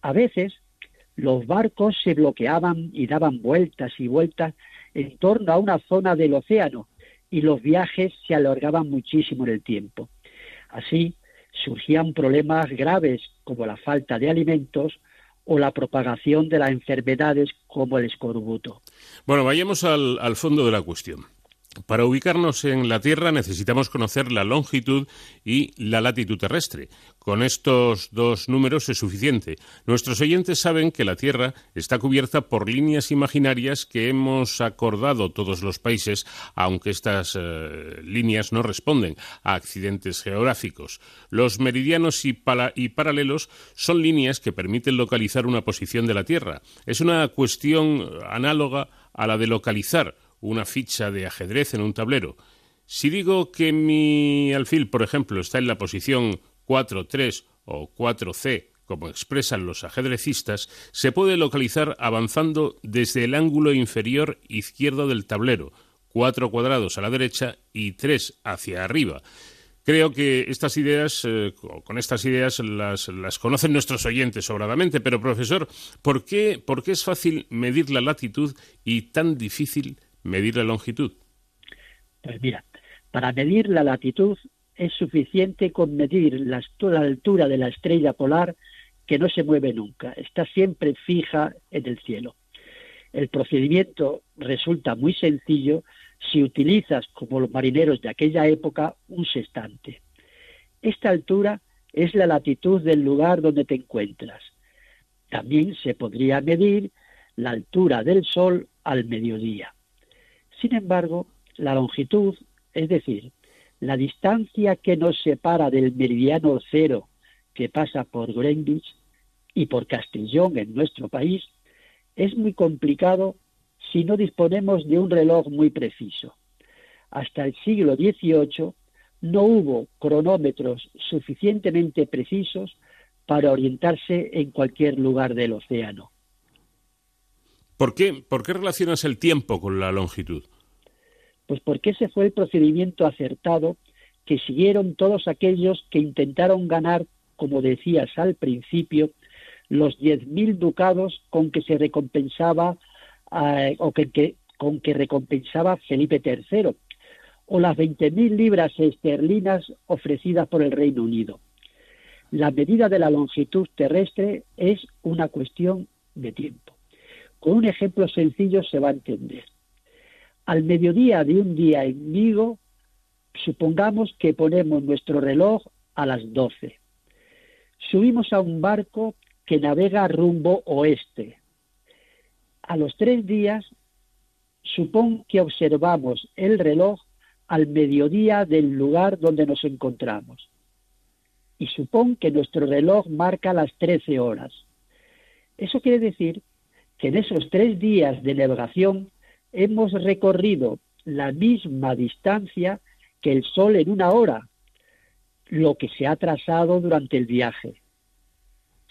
A veces los barcos se bloqueaban y daban vueltas y vueltas en torno a una zona del océano y los viajes se alargaban muchísimo en el tiempo. Así surgían problemas graves como la falta de alimentos o la propagación de las enfermedades como el escorbuto. Bueno, vayamos al, al fondo de la cuestión. Para ubicarnos en la Tierra necesitamos conocer la longitud y la latitud terrestre. Con estos dos números es suficiente. Nuestros oyentes saben que la Tierra está cubierta por líneas imaginarias que hemos acordado todos los países, aunque estas eh, líneas no responden a accidentes geográficos. Los meridianos y, y paralelos son líneas que permiten localizar una posición de la Tierra. Es una cuestión análoga a la de localizar una ficha de ajedrez en un tablero. Si digo que mi alfil, por ejemplo, está en la posición 4, 3 o 4C, como expresan los ajedrecistas, se puede localizar avanzando desde el ángulo inferior izquierdo del tablero, cuatro cuadrados a la derecha y tres hacia arriba. Creo que estas ideas, eh, con estas ideas las, las, conocen nuestros oyentes sobradamente, pero profesor, ¿por qué, ¿por qué es fácil medir la latitud y tan difícil medir la longitud? Pues mira, para medir la latitud es suficiente con medir la, altura de la estrella polar que no se mueve nunca, está siempre fija en el cielo. El procedimiento resulta muy sencillo si utilizas, como los marineros de aquella época, un sextante. Esta altura es la latitud del lugar donde te encuentras. También se podría medir la altura del Sol al mediodía. Sin embargo, la longitud, es decir, la distancia que nos separa del meridiano cero que pasa por Greenwich y por Castellón en nuestro país, es muy complicado si no disponemos de un reloj muy preciso. Hasta el siglo XVIII no hubo cronómetros suficientemente precisos para orientarse en cualquier lugar del océano. ¿Por qué, ¿Por qué relacionas el tiempo con la longitud? Pues porque ese fue el procedimiento acertado que siguieron todos aquellos que intentaron ganar, como decías al principio, los diez mil ducados con que se recompensaba eh, o con que recompensaba Felipe III, o las veinte mil libras esterlinas ofrecidas por el Reino Unido. La medida de la longitud terrestre es una cuestión de tiempo. Con un ejemplo sencillo se va a entender. Al mediodía de un día en Vigo, supongamos que ponemos nuestro reloj a las doce. Subimos a un barco que navega rumbo oeste. A los tres días, supón que observamos el reloj al mediodía del lugar donde nos encontramos. Y supón que nuestro reloj marca las trece horas. Eso quiere decir que en esos tres días de navegación hemos recorrido la misma distancia que el Sol en una hora, lo que se ha trazado durante el viaje.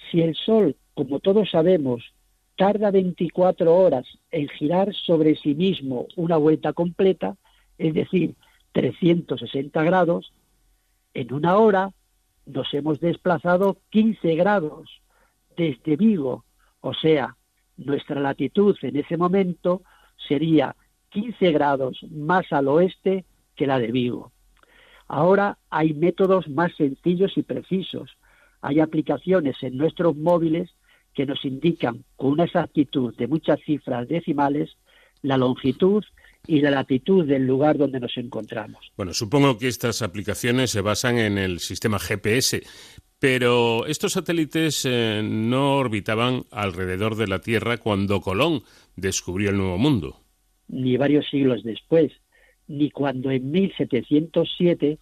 Si el Sol, como todos sabemos, tarda 24 horas en girar sobre sí mismo una vuelta completa, es decir, 360 grados, en una hora nos hemos desplazado 15 grados desde Vigo, o sea, nuestra latitud en ese momento sería 15 grados más al oeste que la de Vigo. Ahora hay métodos más sencillos y precisos hay aplicaciones en nuestros móviles que nos indican con una exactitud de muchas cifras decimales la longitud y la latitud del lugar donde nos encontramos. Bueno, supongo que estas aplicaciones se basan en el sistema GPS, pero estos satélites eh, no orbitaban alrededor de la Tierra cuando Colón descubrió el Nuevo Mundo. Ni varios siglos después, ni cuando en 1707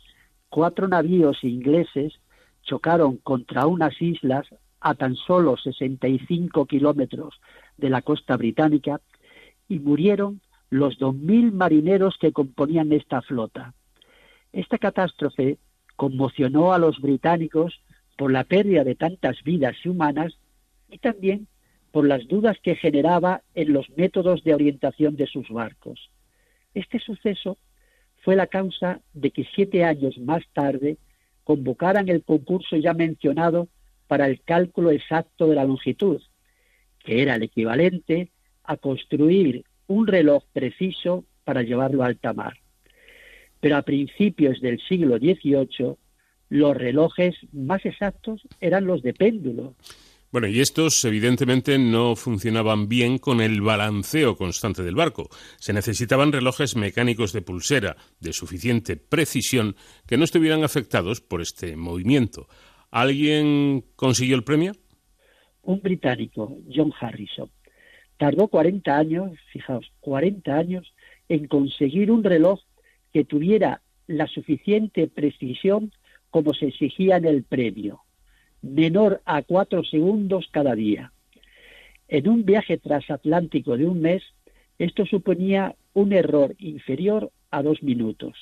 cuatro navíos ingleses chocaron contra unas islas a tan solo 65 kilómetros de la costa británica y murieron los 2.000 marineros que componían esta flota. Esta catástrofe conmocionó a los británicos por la pérdida de tantas vidas humanas y también por las dudas que generaba en los métodos de orientación de sus barcos. Este suceso fue la causa de que siete años más tarde convocaran el concurso ya mencionado para el cálculo exacto de la longitud, que era el equivalente a construir un reloj preciso para llevarlo a alta mar. Pero a principios del siglo XVIII, los relojes más exactos eran los de péndulo. Bueno, y estos evidentemente no funcionaban bien con el balanceo constante del barco. Se necesitaban relojes mecánicos de pulsera de suficiente precisión que no estuvieran afectados por este movimiento. ¿Alguien consiguió el premio? Un británico, John Harrison. Tardó 40 años, fijaos, 40 años en conseguir un reloj que tuviera la suficiente precisión como se exigía en el premio menor a cuatro segundos cada día. En un viaje transatlántico de un mes, esto suponía un error inferior a dos minutos.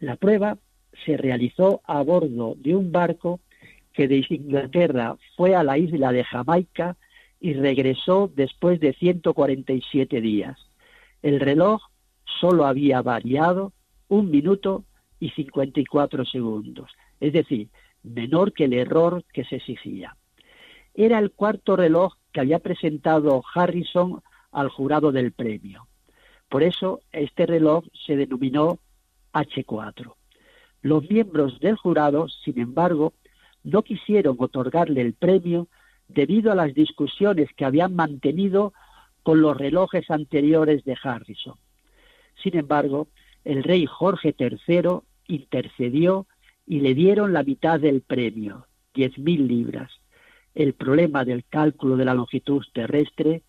La prueba se realizó a bordo de un barco que de Inglaterra fue a la isla de Jamaica y regresó después de 147 días. El reloj solo había variado un minuto y 54 segundos. Es decir, menor que el error que se exigía. Era el cuarto reloj que había presentado Harrison al jurado del premio. Por eso este reloj se denominó H4. Los miembros del jurado, sin embargo, no quisieron otorgarle el premio debido a las discusiones que habían mantenido con los relojes anteriores de Harrison. Sin embargo, el rey Jorge III intercedió y le dieron la mitad del premio, 10.000 libras. El problema del cálculo de la longitud terrestre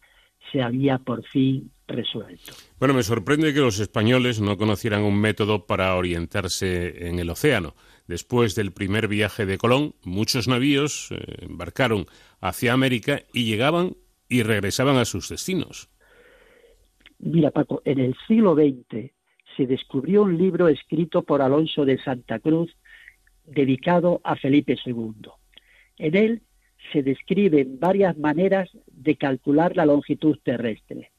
se había por fin resuelto. Bueno, me sorprende que los españoles no conocieran un método para orientarse en el océano. Después del primer viaje de Colón, muchos navíos eh, embarcaron hacia América y llegaban y regresaban a sus destinos. Mira, Paco, en el siglo XX se descubrió un libro escrito por Alonso de Santa Cruz dedicado a Felipe II. En él se describen varias maneras de calcular la longitud terrestre.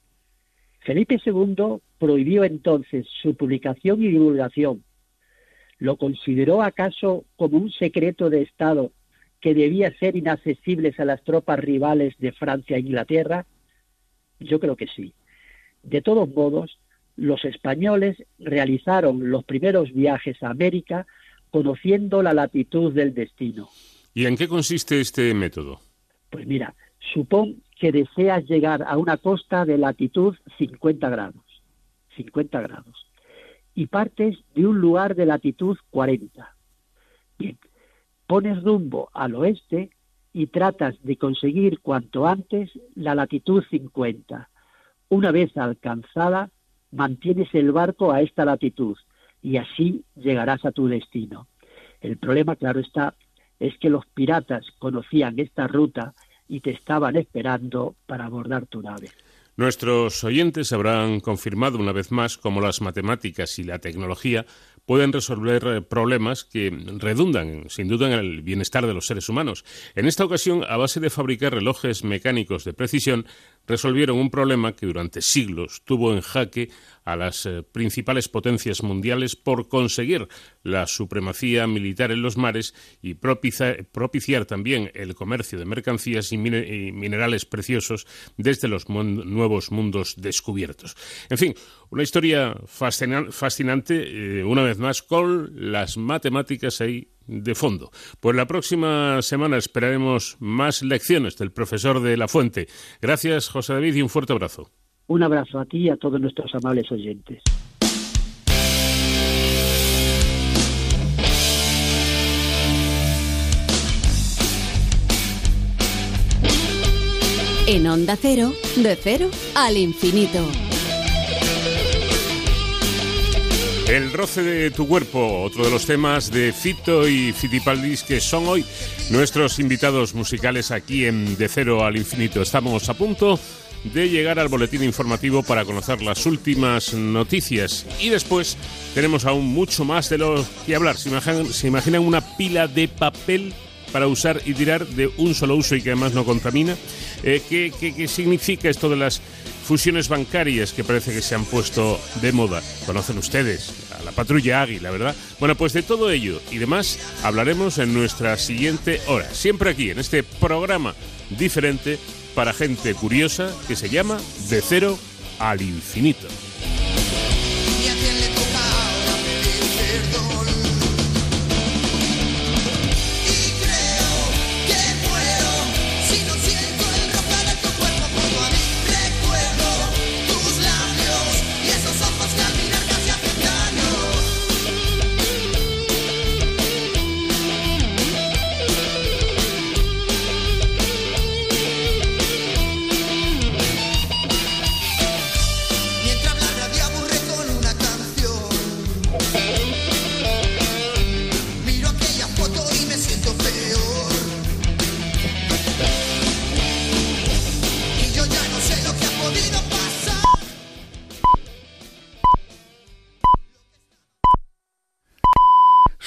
Felipe II prohibió entonces su publicación y divulgación. ¿Lo consideró acaso como un secreto de Estado que debía ser inaccesible a las tropas rivales de Francia e Inglaterra? Yo creo que sí. De todos modos, los españoles realizaron los primeros viajes a América conociendo la latitud del destino. ¿Y en qué consiste este método? Pues mira, supón que deseas llegar a una costa de latitud 50 grados, 50 grados, y partes de un lugar de latitud 40. Bien, pones rumbo al oeste y tratas de conseguir cuanto antes la latitud 50. Una vez alcanzada, mantienes el barco a esta latitud y así llegarás a tu destino. El problema, claro está, es que los piratas conocían esta ruta y te estaban esperando para abordar tu nave. Nuestros oyentes habrán confirmado una vez más cómo las matemáticas y la tecnología pueden resolver eh, problemas que redundan, sin duda, en el bienestar de los seres humanos. En esta ocasión, a base de fabricar relojes mecánicos de precisión, resolvieron un problema que durante siglos tuvo en jaque a las eh, principales potencias mundiales por conseguir la supremacía militar en los mares y propiciar también el comercio de mercancías y, minerales preciosos desde los nuevos mundos descubiertos. En fin, una historia fascinante, eh, una vez más, con las matemáticas ahí de fondo. Pues la próxima semana esperaremos más lecciones del profesor de la Fuente. Gracias, José David, y un fuerte abrazo. Un abrazo a ti y a todos nuestros amables oyentes. En Onda Cero, de cero al infinito. El roce de tu cuerpo, otro de los temas de Fito y Fitipaldis que son hoy nuestros invitados musicales aquí en De Cero al Infinito. Estamos a punto de llegar al boletín informativo para conocer las últimas noticias y después tenemos aún mucho más de lo que hablar. ¿Se imaginan, una pila de papel para usar y tirar de un solo uso y que además no contamina? Eh, ¿qué, qué significa esto de las fusiones bancarias que parece que se han puesto de moda. Conocen ustedes a la patrulla Águila, ¿verdad? Bueno, pues de todo ello y demás hablaremos en nuestra siguiente hora. Siempre aquí, en este programa diferente para gente curiosa que se llama De Cero al Infinito.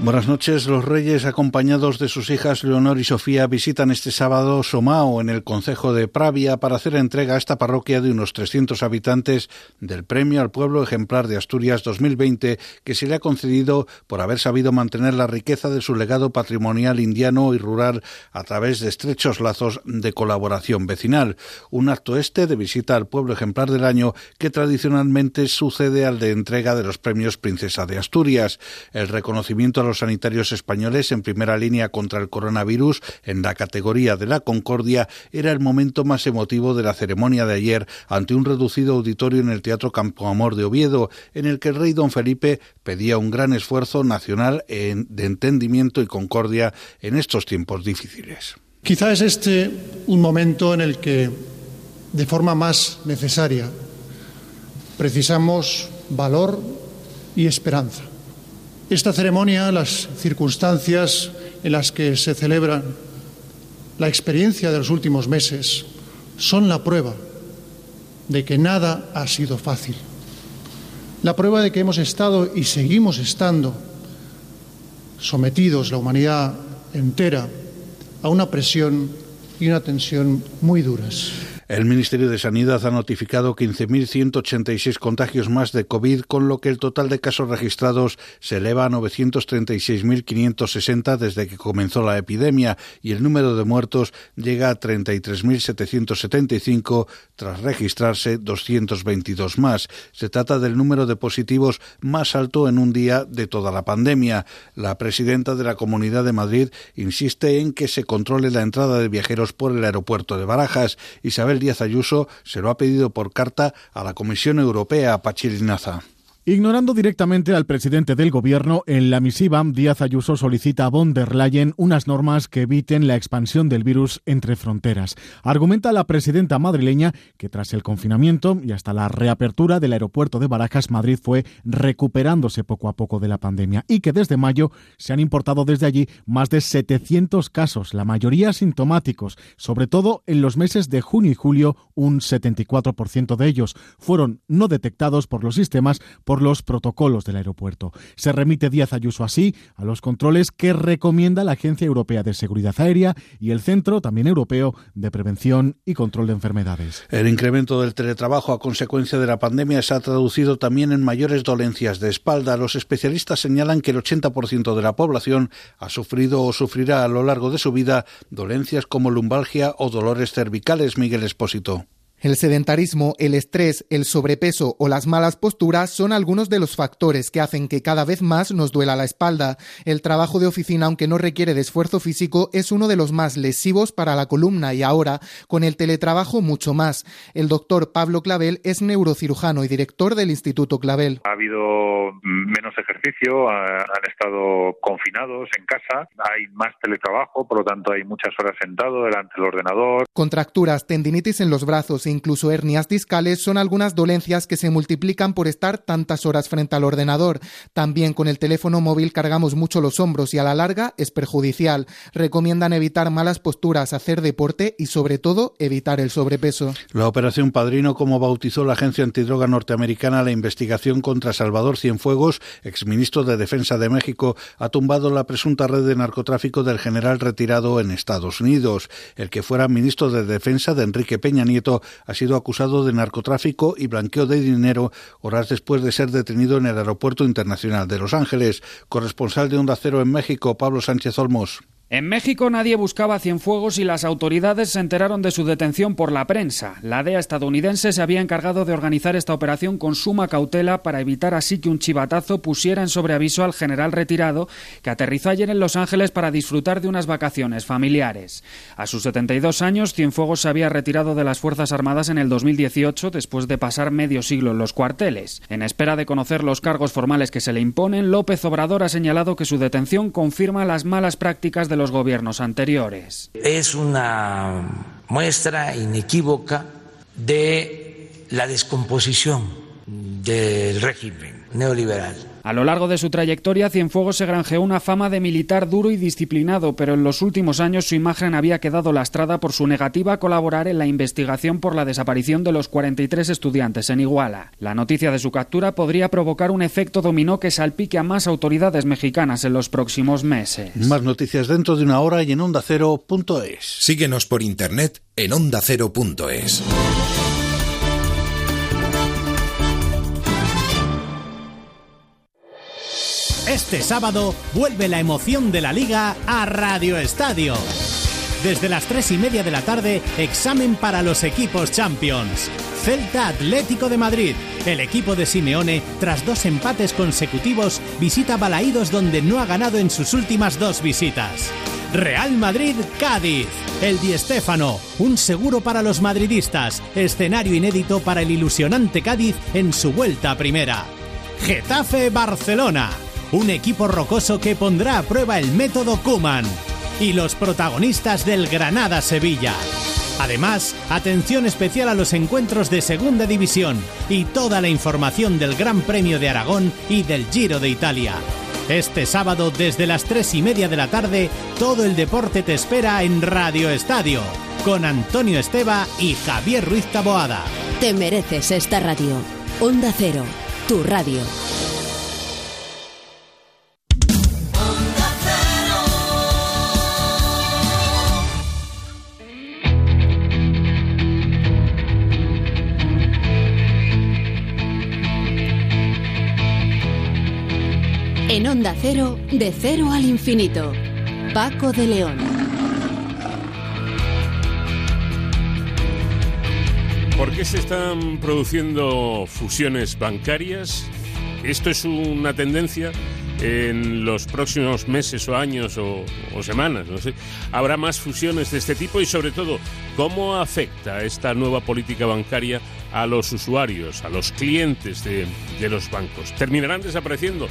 Buenas noches. Los reyes, acompañados de sus hijas Leonor y Sofía, visitan este sábado Somao, en el concejo de Pravia, para hacer entrega a esta parroquia de unos 300 habitantes del Premio al Pueblo Ejemplar de Asturias 2020, que se le ha concedido por haber sabido mantener la riqueza de su legado patrimonial indiano y rural a través de estrechos lazos de colaboración vecinal. Un acto este de visita al pueblo ejemplar del año que tradicionalmente sucede al de entrega de los premios Princesa de Asturias. El reconocimiento a los sanitarios españoles en primera línea contra el coronavirus en la categoría de la Concordia era el momento más emotivo de la ceremonia de ayer ante un reducido auditorio en el Teatro Campo Amor de Oviedo, en el que el rey don Felipe pedía un gran esfuerzo nacional de entendimiento y concordia en estos tiempos difíciles. Quizá es este un momento en el que, de forma más necesaria, precisamos valor y esperanza Esta ceremonia, las circunstancias en las que se celebra la experiencia de los últimos meses, son la prueba de que nada ha sido fácil. La prueba de que hemos estado y seguimos estando sometidos, la humanidad entera, a una presión y una tensión muy duras. El Ministerio de Sanidad ha notificado 15.186 contagios más de COVID, con lo que el total de casos registrados se eleva a 936.560 desde que comenzó la epidemia y el número de muertos llega a 33.775 tras registrarse 222 más. Se trata del número de positivos más alto en un día de toda la pandemia. La presidenta de la Comunidad de Madrid insiste en que se controle la entrada de viajeros por el aeropuerto de Barajas. Isabel Díaz Ayuso se lo ha pedido por carta a la Comisión Europea, Pachirinaza. Ignorando directamente al presidente del gobierno, en la misiva, Díaz Ayuso solicita a von der Leyen unas normas que eviten la expansión del virus entre fronteras. Argumenta la presidenta madrileña que tras el confinamiento y hasta la reapertura del aeropuerto de Barajas, Madrid fue recuperándose poco a poco de la pandemia y que desde mayo se han importado desde allí más de 700 casos, la mayoría sintomáticos, sobre todo en los meses de junio y julio, un 74% de ellos fueron no detectados por los sistemas por los protocolos del aeropuerto. Se remite Díaz Ayuso así a los controles que recomienda la Agencia Europea de Seguridad Aérea y el Centro también Europeo de Prevención y Control de Enfermedades. El incremento del teletrabajo a consecuencia de la pandemia se ha traducido también en mayores dolencias de espalda. Los especialistas señalan que el 80% de la población ha sufrido o sufrirá a lo largo de su vida dolencias como lumbalgia o dolores cervicales. Miguel Espósito. El sedentarismo, el estrés, el sobrepeso o las malas posturas son algunos de los factores que hacen que cada vez más nos duela la espalda. El trabajo de oficina, aunque no requiere de esfuerzo físico, es uno de los más lesivos para la columna y ahora, con el teletrabajo, mucho más. El doctor Pablo Clavel es neurocirujano y director del Instituto Clavel. Ha habido menos ejercicio, han estado confinados en casa, hay más teletrabajo, por lo tanto hay muchas horas sentado delante del ordenador. Contracturas, tendinitis en los brazos, incluso hernias discales son algunas dolencias que se multiplican por estar tantas horas frente al ordenador. También con el teléfono móvil cargamos mucho los hombros y a la larga es perjudicial. Recomiendan evitar malas posturas, hacer deporte y sobre todo evitar el sobrepeso. La operación Padrino, como bautizó la agencia antidroga norteamericana la investigación contra Salvador Cienfuegos, exministro de Defensa de México, ha tumbado la presunta red de narcotráfico del general retirado en Estados Unidos. El que fuera ministro de Defensa de Enrique Peña Nieto ha sido acusado de narcotráfico y blanqueo de dinero horas después de ser detenido en el Aeropuerto Internacional de Los Ángeles. Corresponsal de Onda Cero en México, Pablo Sánchez Olmos. En México nadie buscaba Cienfuegos y las autoridades se enteraron de su detención por la prensa. La DEA estadounidense se había encargado de organizar esta operación con suma cautela para evitar así que un chivatazo pusiera en sobreaviso al general retirado que aterrizó ayer en Los Ángeles para disfrutar de unas vacaciones familiares. A sus 72 años, Cienfuegos se había retirado de las Fuerzas Armadas en el 2018 después de pasar medio siglo en los cuarteles. En espera de conocer los cargos formales que se le imponen, López Obrador ha señalado que su detención confirma las malas prácticas de los gobiernos anteriores. Es una muestra inequívoca de la descomposición del régimen neoliberal a lo largo de su trayectoria, Cienfuegos se granjeó una fama de militar duro y disciplinado, pero en los últimos años su imagen había quedado lastrada por su negativa a colaborar en la investigación por la desaparición de los 43 estudiantes en Iguala. La noticia de su captura podría provocar un efecto dominó que salpique a más autoridades mexicanas en los próximos meses. Más noticias dentro de una hora y en ondacero.es. Síguenos por internet en ondacero.es. Este sábado vuelve la emoción de la liga a Radio Estadio. Desde las tres y media de la tarde, examen para los equipos Champions. Celta Atlético de Madrid. El equipo de Simeone, tras dos empates consecutivos, visita Balaídos donde no ha ganado en sus últimas dos visitas. Real Madrid Cádiz. El Di Stéfano, un seguro para los madridistas, escenario inédito para el ilusionante Cádiz en su vuelta primera. Getafe Barcelona un equipo rocoso que pondrá a prueba el método Kuman y los protagonistas del Granada Sevilla. Además, atención especial a los encuentros de Segunda División y toda la información del Gran Premio de Aragón y del Giro de Italia. Este sábado desde las 3 y media de la tarde, todo el deporte te espera en Radio Estadio, con Antonio Esteba y Javier Ruiz Taboada. Te mereces esta radio. Onda Cero, tu radio. En Onda Cero, de cero al infinito. Paco de León. ¿Por qué se están produciendo fusiones bancarias? ¿Esto es una tendencia en los próximos meses o años o, semanas? No sé. ¿Habrá más fusiones de este tipo? Y sobre todo, ¿cómo afecta esta nueva política bancaria a los usuarios, a los clientes de los bancos? ¿Terminarán desapareciendo?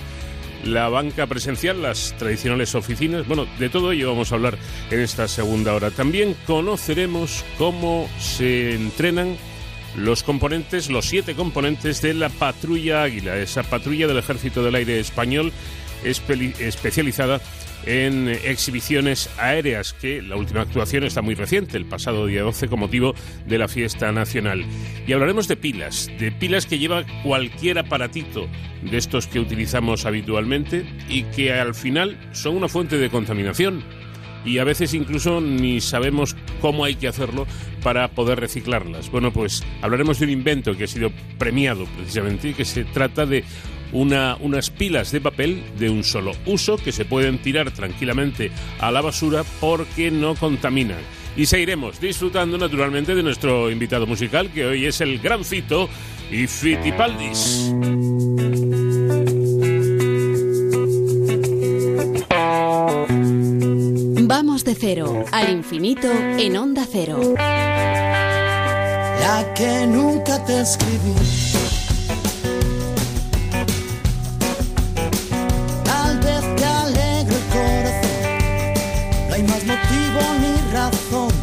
La banca presencial, las tradicionales oficinas. Bueno, de todo ello vamos a hablar en esta segunda hora. También conoceremos cómo se entrenan los componentes, los siete componentes de la patrulla Águila, esa patrulla del Ejército del Aire Español especializada en exhibiciones aéreas, que la última actuación está muy reciente, el pasado día 12, con motivo de la fiesta nacional. Y hablaremos de pilas, de pilas que lleva cualquier aparatito de estos que utilizamos habitualmente y que al final son una fuente de contaminación. Y a veces incluso ni sabemos cómo hay que hacerlo para poder reciclarlas. Bueno, pues hablaremos de un invento que ha sido premiado precisamente y que se trata de una, unas pilas de papel de un solo uso que se pueden tirar tranquilamente a la basura porque no contaminan. Y seguiremos disfrutando naturalmente de nuestro invitado musical que hoy es el Gran Fito y Fitipaldis. Vamos de cero al infinito en onda cero. La que nunca te escribí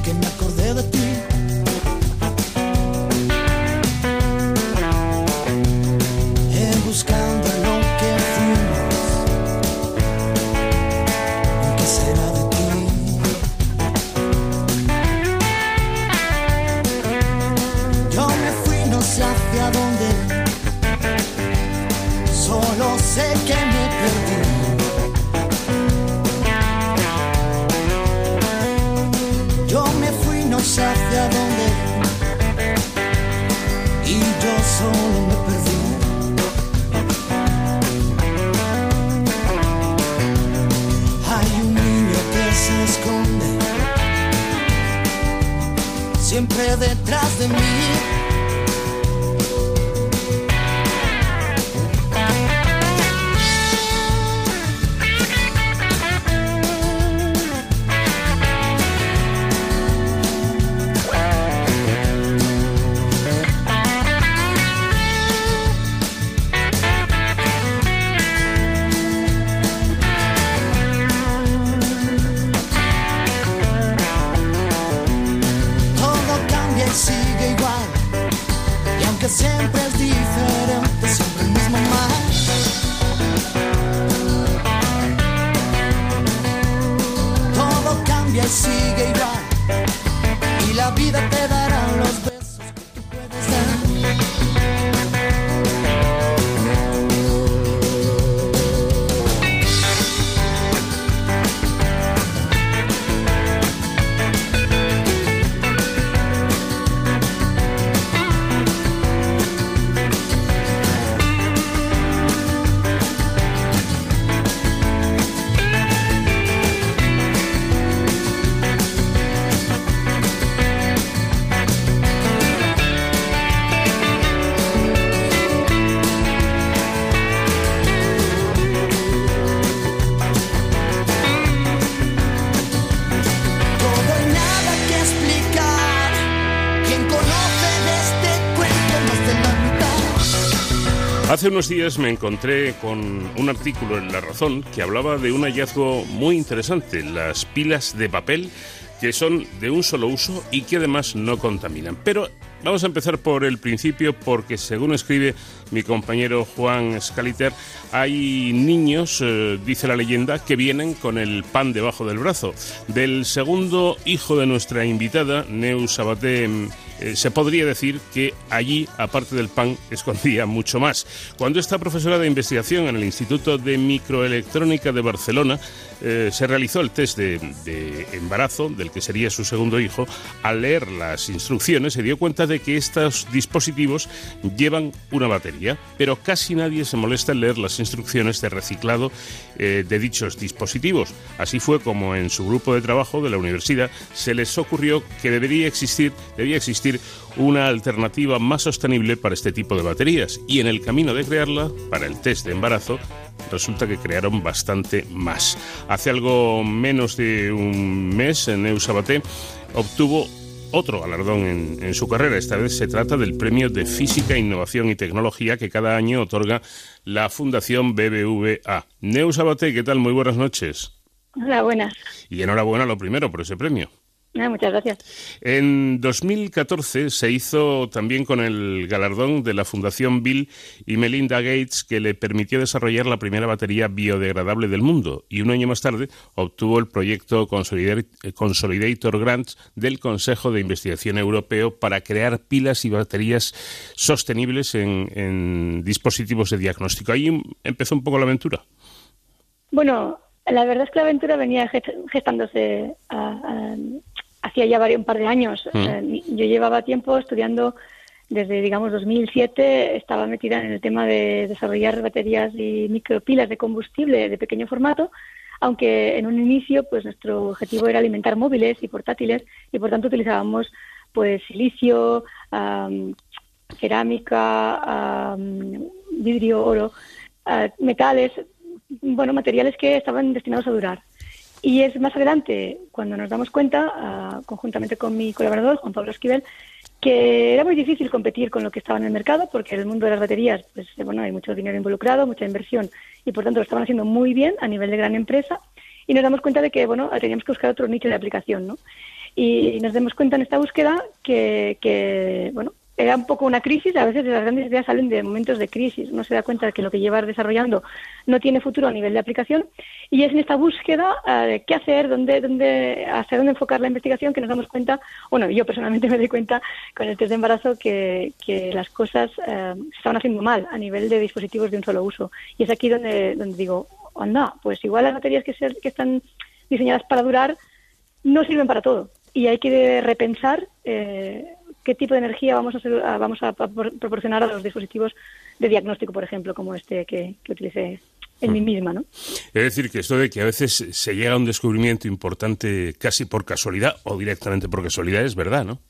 que me acordé de ti. Siempre detrás de mí. siga Hace unos días me encontré con un artículo en La Razón que hablaba de un hallazgo muy interesante, las pilas de papel que son de un solo uso y que además no contaminan. Pero Vamos a empezar por el principio porque según escribe mi compañero Juan Scaliter, hay niños, eh, dice la leyenda, que vienen con el pan debajo del brazo. Del segundo hijo de nuestra invitada, Neus Sabaté, mm, eh, se podría decir que allí, aparte del pan, escondía mucho más. Cuando esta profesora de investigación en el Instituto de Microelectrónica de Barcelona eh, se realizó el test de, de, embarazo del que sería su segundo hijo, al leer las instrucciones se dio cuenta de que estos dispositivos llevan una batería, pero casi nadie se molesta en leer las instrucciones de reciclado eh, de dichos dispositivos. Así fue como en su grupo de trabajo de la universidad se les ocurrió que debería existir, debía existir una alternativa más sostenible para este tipo de baterías y en el camino de crearla, para el test de embarazo, resulta que crearon bastante más. Hace algo menos de un mes, Neu Sabaté obtuvo otro galardón en, en, su carrera. Esta vez se trata del Premio de Física, Innovación y Tecnología que cada año otorga la Fundación BBVA. Neu Sabaté, ¿qué tal? Muy buenas noches. Hola, buenas. Y enhorabuena lo primero por ese premio. Ah, muchas gracias. En 2014 se hizo también con el galardón de la Fundación Bill y Melinda Gates que le permitió desarrollar la primera batería biodegradable del mundo y un año más tarde obtuvo el proyecto Consolidator Grants del Consejo de Investigación Europeo para crear pilas y baterías sostenibles en, en dispositivos de diagnóstico. Ahí empezó un poco la aventura. Bueno, la verdad es que la aventura venía gestándose a, a, hacía ya varios, un par de años. Mm. Yo llevaba tiempo estudiando desde, digamos, 2007, estaba metida en el tema de desarrollar baterías y micropilas de combustible de pequeño formato, aunque en un inicio, pues nuestro objetivo era alimentar móviles y portátiles y por tanto utilizábamos, pues, silicio, um, cerámica, um, vidrio, oro, uh, metales, bueno, materiales que estaban destinados a durar. Y es más adelante cuando nos damos cuenta, uh, conjuntamente con mi colaborador, Juan Pablo Esquivel, que era muy difícil competir con lo que estaba en el mercado, porque en el mundo de las baterías, pues bueno, hay mucho dinero involucrado, mucha inversión, y por tanto lo estaban haciendo muy bien a nivel de gran empresa, y nos damos cuenta de que, bueno, teníamos que buscar otro nicho de aplicación, ¿no? Y nos damos cuenta en esta búsqueda que, que bueno, era un poco una crisis, a veces las grandes ideas salen de momentos de crisis, uno se da cuenta de que lo que lleva desarrollando no tiene futuro a nivel de aplicación y es en esta búsqueda uh, de qué hacer, dónde, dónde, hacia dónde enfocar la investigación que nos damos cuenta, bueno, yo personalmente me doy cuenta con el test de embarazo que, que las cosas uh, se estaban haciendo mal a nivel de dispositivos de un solo uso y es aquí donde, donde digo, anda, pues igual las baterías que, se, que están diseñadas para durar no sirven para todo y hay que repensar eh, qué tipo de energía vamos a, hacer, vamos a proporcionar a los dispositivos de diagnóstico, por ejemplo, como este que, que utilicé en mí misma, ¿no? Es decir, que esto de que a veces se llega a un descubrimiento importante casi por casualidad o directamente por casualidad es verdad, ¿no?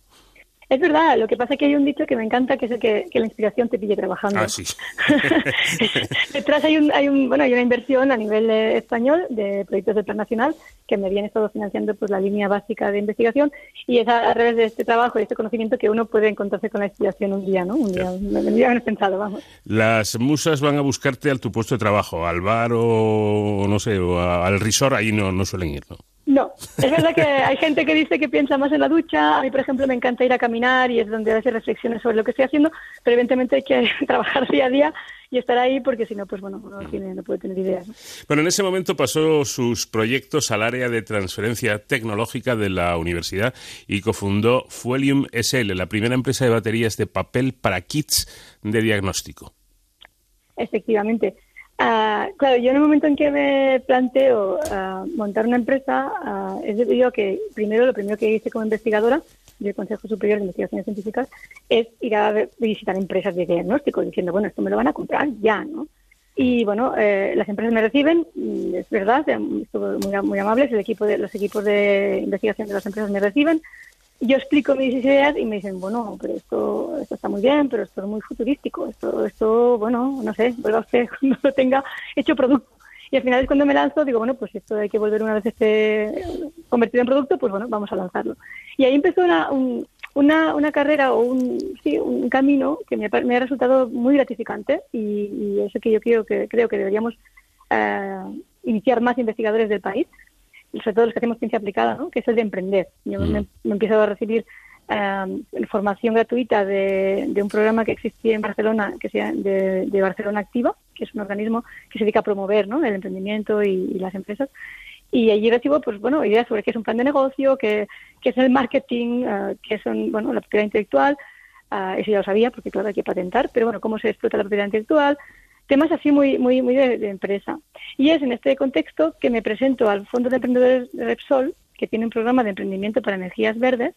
Es verdad, lo que pasa es que hay un dicho que me encanta, que es el que, que la inspiración te pille trabajando. Ah, sí. Detrás hay, un, hay, un, bueno, hay una inversión a nivel eh, español de proyectos del Plan Nacional que me habían estado financiando pues, la línea básica de investigación y es a, a través de este trabajo y este conocimiento que uno puede encontrarse con la inspiración un día, ¿no? Un día, día menos pensado, vamos. Las musas van a buscarte a tu puesto de trabajo, al bar o, no sé, o al resort, ahí no, no suelen ir, ¿no? No, es verdad que hay gente que dice que piensa más en la ducha. A mí, por ejemplo, me encanta ir a caminar y es donde a veces reflexiones sobre lo que estoy haciendo, pero evidentemente hay que trabajar día a día y estar ahí porque si no, pues bueno, no, tiene, no puede tener ideas. ¿no? Bueno, en ese momento pasó sus proyectos al área de transferencia tecnológica de la universidad y cofundó Fuelium SL, la primera empresa de baterías de papel para kits de diagnóstico. Efectivamente. Uh, claro, yo en el momento en que me planteo uh, montar una empresa, uh, es debido a que primero lo primero que hice como investigadora del Consejo Superior de Investigaciones Científicas es ir a visitar empresas de diagnóstico diciendo, bueno, esto me lo van a comprar ya, ¿no? Y bueno, eh, las empresas me reciben, mm, es verdad, estuvo muy, muy amables, el equipo de, los equipos de investigación de las empresas me reciben, yo explico mis ideas y me dicen, bueno, pero esto, esto está muy bien, pero esto es muy futurístico, esto, esto, bueno, no sé, vuelva usted cuando lo tenga hecho producto. Y al final es cuando me lanzo, digo, bueno, pues esto hay que volver una vez esté convertido en producto, pues bueno, vamos a lanzarlo. Y ahí empezó una, un, una, una carrera o un, sí, un camino que me, me ha resultado muy gratificante y, eso que yo creo que, creo que deberíamos uh, iniciar más investigadores del país sobre todo los que hacemos ciencia aplicada, ¿no? que es el de emprender. Yo mm. me, me, empiezo a recibir eh, formación gratuita de, un programa que existía en Barcelona, que sea de, Barcelona Activa, que es un organismo que se dedica a promover ¿no? el emprendimiento y, las empresas. Y allí recibo, pues bueno, ideas sobre qué es un plan de negocio, qué, qué es el marketing, uh, qué son, bueno, la propiedad intelectual, uh, eso ya lo sabía, porque claro, hay que patentar, pero bueno, cómo se explota la propiedad intelectual, temas así muy, muy, muy de, empresa. Y es en este contexto que me presento al Fondo de Emprendedores de Repsol, que tiene un programa de emprendimiento para energías verdes,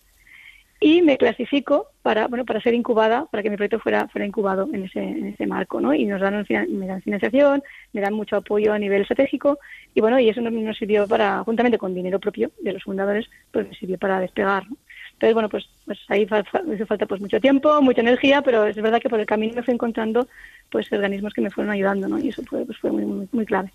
y me clasifico para bueno para ser incubada para que mi proyecto fuera fuera incubado en ese, en ese marco no y nos dan me dan financiación me dan mucho apoyo a nivel estratégico y bueno y eso nos, sirvió para juntamente con dinero propio de los fundadores pues nos sirvió para despegar. Entonces bueno pues pues ahí me hizo falta pues mucho tiempo mucha energía pero es verdad que por el camino me fui encontrando pues organismos que me fueron ayudando, ¿no? Y eso fue, pues, fue muy, muy, clave.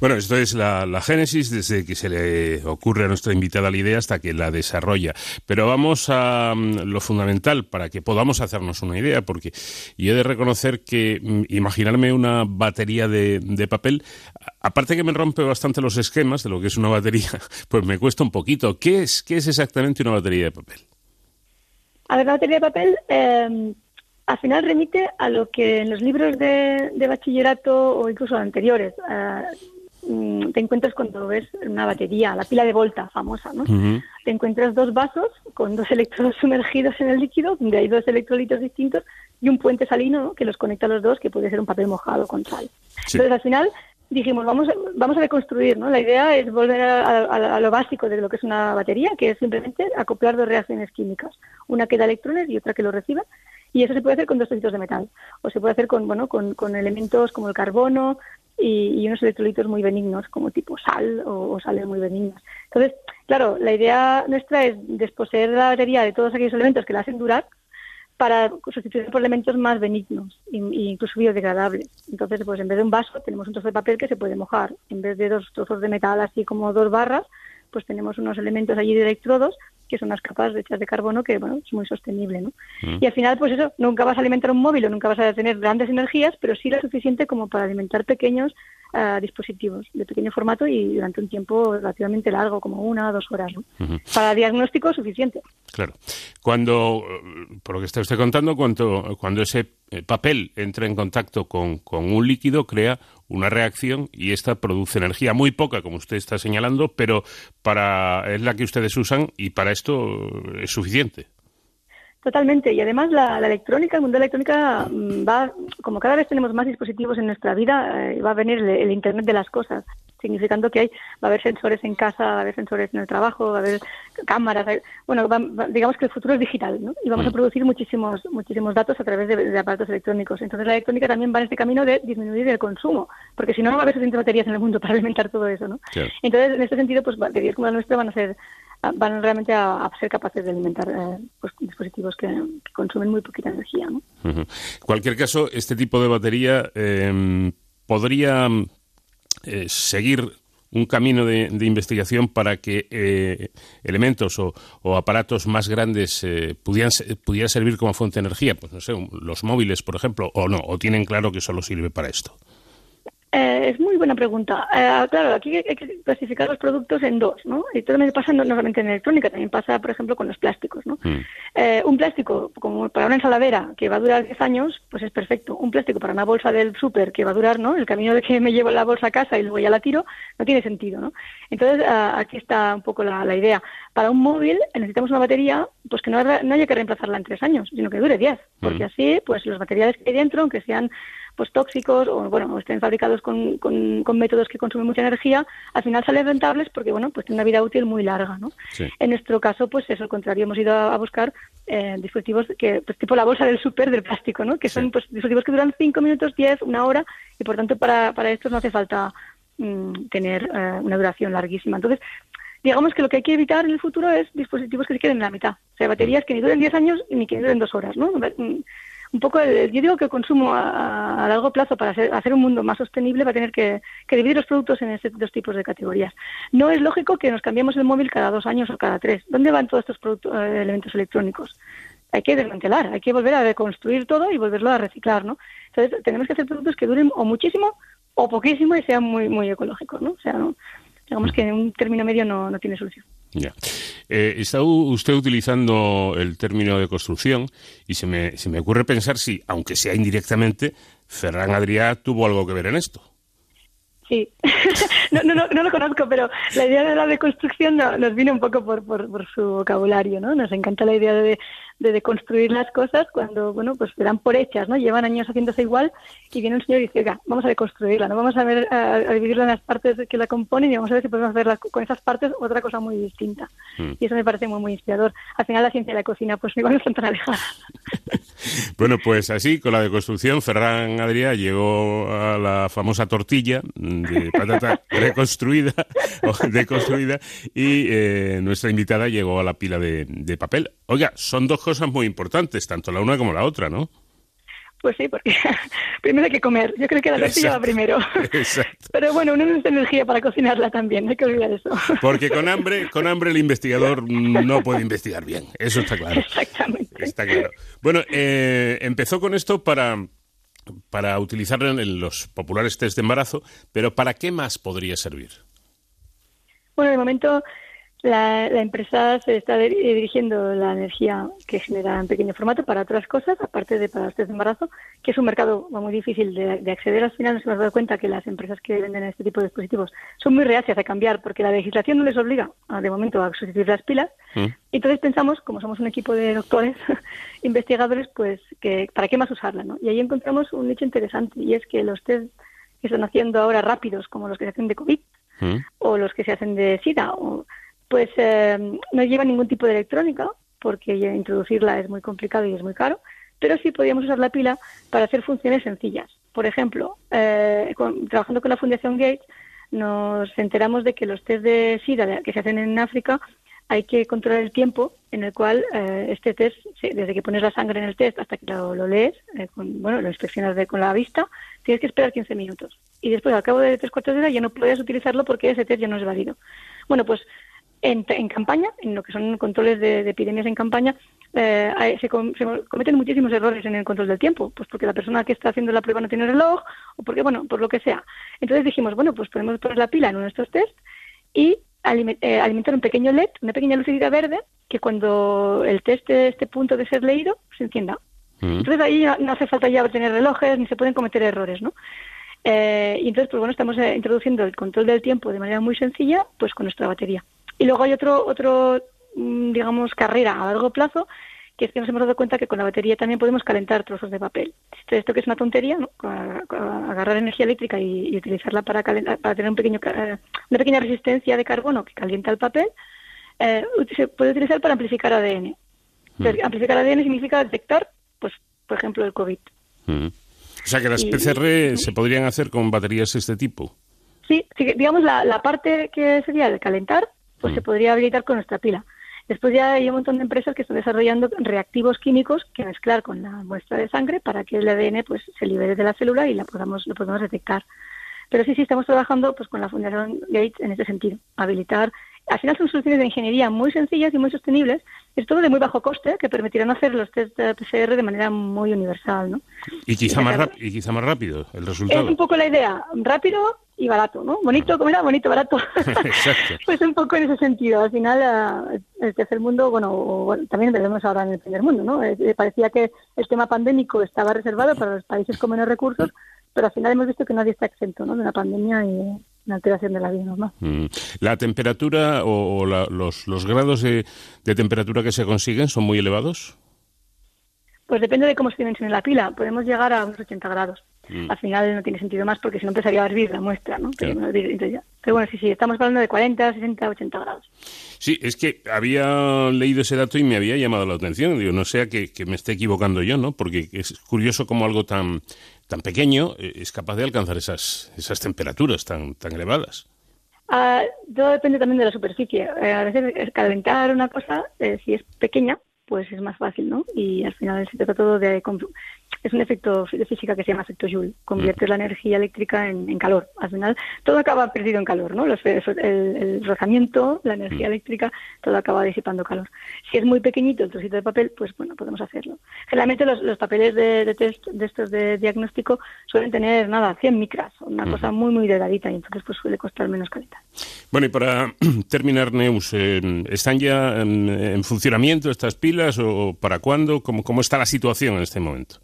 Bueno, esto es la, génesis desde que se le ocurre a nuestra invitada la idea hasta que la desarrolla. Pero vamos a mm, lo fundamental para que podamos hacernos una idea, porque yo he de reconocer que mm, imaginarme una batería de, de papel, aparte que me rompe bastante los esquemas de lo que es una batería, pues me cuesta un poquito. ¿Qué es, qué es exactamente una batería de papel? A ver, la batería de papel... Eh al final remite a lo que en los libros de, bachillerato o incluso anteriores eh, mm, te encuentras cuando ves una batería, la pila de Volta famosa, ¿no? Te encuentras dos vasos con dos electrodos sumergidos en el líquido, donde hay dos electrolitos distintos y un puente salino que los conecta a los dos, que puede ser un papel mojado con sal. Entonces, al final dijimos, vamos, vamos a reconstruir, ¿no? La idea es volver a, lo básico de lo que es una batería, que es simplemente acoplar dos reacciones químicas, una que da electrones y otra que los recibe, y eso se puede hacer con dos trocitos de metal, o se puede hacer con, bueno, con, con elementos como el carbono y, unos electrolitos muy benignos, como tipo sal o, sales muy benignas. Entonces, claro, la idea nuestra es desposeer la batería de todos aquellos elementos que la hacen durar para sustituir por elementos más benignos e incluso biodegradables. Entonces, pues en vez de un vaso tenemos un trozo de papel que se puede mojar. En vez de dos trozos de metal así como dos barras, pues tenemos unos elementos allí de electrodos que son las capas hechas de carbono que, bueno, es muy sostenible, ¿no? Mm. Y al final, pues eso, nunca vas a alimentar un móvil o nunca vas a tener grandes energías, pero sí lo suficiente como para alimentar pequeños uh, dispositivos de pequeño formato y durante un tiempo relativamente largo, como una o dos horas, ¿no? Para diagnóstico suficiente. Claro. Cuando, por lo que está usted contando, cuando, cuando ese papel entra en contacto con, con un líquido, crea una reacción y esta produce energía muy poca, como usted está señalando, pero para es la que ustedes usan y para esto es suficiente. Totalmente. Y además la, electrónica, el mundo de la electrónica mm, va, como cada vez tenemos más dispositivos en nuestra vida, eh, va a venir el, Internet de las cosas, significando que hay, va a haber sensores en casa, va a haber sensores en el trabajo, va a haber cámaras. bueno, digamos que el futuro es digital, ¿no? Y vamos a mm. producir muchísimos, muchísimos datos a través de, aparatos electrónicos. Entonces la electrónica también va en este camino de disminuir el consumo, porque si no, no va a haber suficientes baterías en el mundo para alimentar todo eso, ¿no? Entonces, en este sentido, pues baterías como la nuestra van a ser van realmente a, ser capaces de alimentar eh, pues, dispositivos que, consumen muy poquita energía. ¿no? Cualquier caso, este tipo de batería em, podría eh, seguir un camino de, investigación para que eh, elementos o, aparatos más grandes pudieran, pudieran servir como fuente de energía, pues no sé, los móviles, por ejemplo, o no, o tienen claro que solo sirve para esto. Eh, es muy buena pregunta. Eh, claro, aquí hay que clasificar los productos en dos, ¿no? Y todo me pasa no, solamente en electrónica, también pasa, por ejemplo, con los plásticos, ¿no? Mm. Eh, un plástico como para una ensaladera que va a durar 10 años, pues es perfecto. Un plástico para una bolsa del súper que va a durar, ¿no? El camino de que me llevo la bolsa a casa y luego ya la tiro, no tiene sentido, ¿no? Entonces, aquí está un poco la, idea. Para un móvil necesitamos una batería, pues que no, no haya que reemplazarla en tres años, sino que dure 10, porque mm. así, pues los materiales que hay dentro, aunque sean pues tóxicos o bueno estén fabricados con, con, métodos que consumen mucha energía al final salen rentables porque bueno pues tienen una vida útil muy larga no en nuestro caso pues eso al contrario. Hemos ido a, buscar eh, dispositivos que pues tipo la bolsa del súper del plástico no que son pues dispositivos que duran cinco minutos diez una hora y por tanto para para estos no hace falta mm, tener eh, una duración larguísima. Entonces digamos que lo que hay que evitar en el futuro es dispositivos que se queden en la mitad. O sea, baterías que ni duren 10 años ni que duren dos horas, ¿no? Un poco, el, yo digo que el consumo a, largo plazo para hacer, un mundo más sostenible va a tener que, dividir los productos en estos dos tipos de categorías. No es lógico que nos cambiemos el móvil cada dos años o cada tres. ¿Dónde van todos estos productos, eh, elementos electrónicos? Hay que desmantelar, hay que volver a reconstruir todo y volverlo a reciclar, ¿no? Entonces tenemos que hacer productos que duren o muchísimo o poquísimo y sean muy muy ecológicos, ¿no? O sea, digamos que un término medio no, no tiene solución. Ya. Eh, está usted utilizando el término de construcción y se me, se me ocurre pensar si, aunque sea indirectamente, Ferran Adrià tuvo algo que ver en esto. Sí, no, no, no, lo conozco, pero la idea de la deconstrucción nos viene un poco por, por, por su vocabulario, ¿no? Nos encanta la idea de, de deconstruir las cosas cuando, bueno, pues se dan por hechas, ¿no? Llevan años haciéndose igual y viene un señor y dice, oiga, vamos a deconstruirla, ¿no? Vamos a ver, a, dividirla en las partes que la componen y vamos a ver si podemos hacer con esas partes otra cosa muy distinta. Hmm. Y eso me parece muy, muy inspirador. Al final la ciencia de la cocina, pues igual no están tan alejadas. bueno, pues así, con la deconstrucción, Ferran Adrià llegó a la famosa tortilla de patata reconstruida o deconstruida y eh, nuestra invitada llegó a la pila de, de papel. Oiga, son dos cosas muy importantes, tanto la una como la otra, ¿no? Pues sí, porque primero hay que comer. Yo creo que la tortilla va primero. Exacto. Pero bueno, uno necesita energía para cocinarla también, no hay que olvidar eso. Porque con hambre, con hambre el investigador no puede investigar bien, eso está claro. Exactamente. Está claro. Bueno, eh, empezó con esto para, para utilizarlo en los populares test de embarazo, pero ¿para qué más podría servir? Bueno, de momento la, empresa se está dirigiendo la energía que genera en pequeño formato para otras cosas, aparte de para los test de embarazo, que es un mercado muy difícil de, acceder. Al final nos hemos dado cuenta que las empresas que venden este tipo de dispositivos son muy reacias a cambiar porque la legislación no les obliga, de momento, a sustituir las pilas. Mm. Entonces pensamos, como somos un equipo de doctores, investigadores, pues que para qué más usarla. ¿no? Y ahí encontramos un hecho interesante y es que los test que están haciendo ahora rápidos, como los que se hacen de COVID, mm. o los que se hacen de SIDA, o pues eh, no lleva ningún tipo de electrónica, porque introducirla es muy complicado y es muy caro, pero sí podíamos usar la pila para hacer funciones sencillas. Por ejemplo, eh, trabajando con la Fundación Gates, nos enteramos de que los test de SIDA que se hacen en África hay que controlar el tiempo en el cual eh, este test, desde que pones la sangre en el test hasta que lo, lees, bueno, lo inspeccionas con la vista, tienes que esperar 15 minutos. Y después, al cabo de tres cuartos de hora, ya no puedes utilizarlo porque ese test ya no es válido. Bueno, pues en, campaña, en lo que son controles de, epidemias en campaña, eh, se, cometen muchísimos errores en el control del tiempo, pues porque la persona que está haciendo la prueba no tiene reloj o porque, bueno, por lo que sea. Entonces dijimos, bueno, pues podemos poner la pila en uno de estos test y eh, alimentar un pequeño LED, una pequeña lucecita verde, que cuando el test esté a punto de ser leído, se encienda. Mm. Entonces ahí no hace falta ya tener relojes ni se pueden cometer errores, ¿no? Eh, y entonces, pues bueno, estamos introduciendo el control del tiempo de manera muy sencilla, pues con nuestra batería. Y luego hay otro, otro mm, digamos, carrera a largo plazo, que es que nos hemos dado cuenta que con la batería también podemos calentar trozos de papel. esto que es una tontería, ¿no? agarrar energía eléctrica y, utilizarla para, para tener un pequeño, eh, una pequeña resistencia de carbono que calienta el papel, eh, se puede utilizar para amplificar ADN. Mm. amplificar ADN significa detectar, pues, por ejemplo, el COVID. Mm. O sea que las PCR se podrían hacer con baterías de este tipo. Sí, digamos la, la parte que sería de calentar pues se mm. podría habilitar con nuestra pila. Después ya hay un montón de empresas que están desarrollando reactivos químicos que mezclar con la muestra de sangre para que el ADN pues se libere de la célula y la podamos, lo podamos detectar. Pero sí, sí, estamos trabajando pues con la Fundación Gates en ese sentido, habilitar. Al final son soluciones de ingeniería muy sencillas y muy sostenibles, es todo de muy bajo coste, que permitirán hacer los test de PCR de manera muy universal, ¿no? Y quizá, más, y quizá más rápido el resultado. Es un poco la idea, rápido y barato, ¿no? Bonito, ¿cómo era? Bonito, barato. Exacto. pues un poco en ese sentido. Al final, el tercer mundo, bueno, también vemos ahora en el primer mundo, ¿no? Eh, parecía que el tema pandémico estaba reservado para los países con menos recursos, pero al final hemos visto que nadie está exento, ¿no? De una pandemia y una alteración de la vida normal. Mm. ¿La temperatura o, los, los, grados de, de temperatura que se consiguen son muy elevados? Pues depende de cómo se dimensione la pila. Podemos llegar a unos 80 grados. Mm. Al final no tiene sentido más porque si no empezaría a hervir la muestra, ¿no? Pero, bueno, sí, sí, estamos hablando de 40, 60, 80 grados. Sí, es que había leído ese dato y me había llamado la atención. Digo, no sea que, me esté equivocando yo, ¿no? Porque es curioso cómo algo tan, tan pequeño eh, es capaz de alcanzar esas, esas temperaturas tan, tan elevadas. Ah, todo depende también de la superficie. Eh, a veces calentar una cosa, eh, si es pequeña, pues es más fácil, ¿no? Y al final se trata todo de es un efecto de física que se llama efecto Joule. Conviertes la energía eléctrica en, calor. Al final, todo acaba perdido en calor, ¿no? el, rozamiento, la energía eléctrica, todo acaba disipando calor. Si es muy pequeñito el trocito de papel, pues bueno, podemos hacerlo. Generalmente los, papeles de, test de estos de diagnóstico suelen tener, nada, 100 micras, una cosa muy, muy delgadita, y entonces pues suele costar menos calidad. Bueno, y para terminar, Neus, ¿están ya en, funcionamiento estas pilas o para cuándo? ¿Cómo, ¿Cómo está la situación en este momento?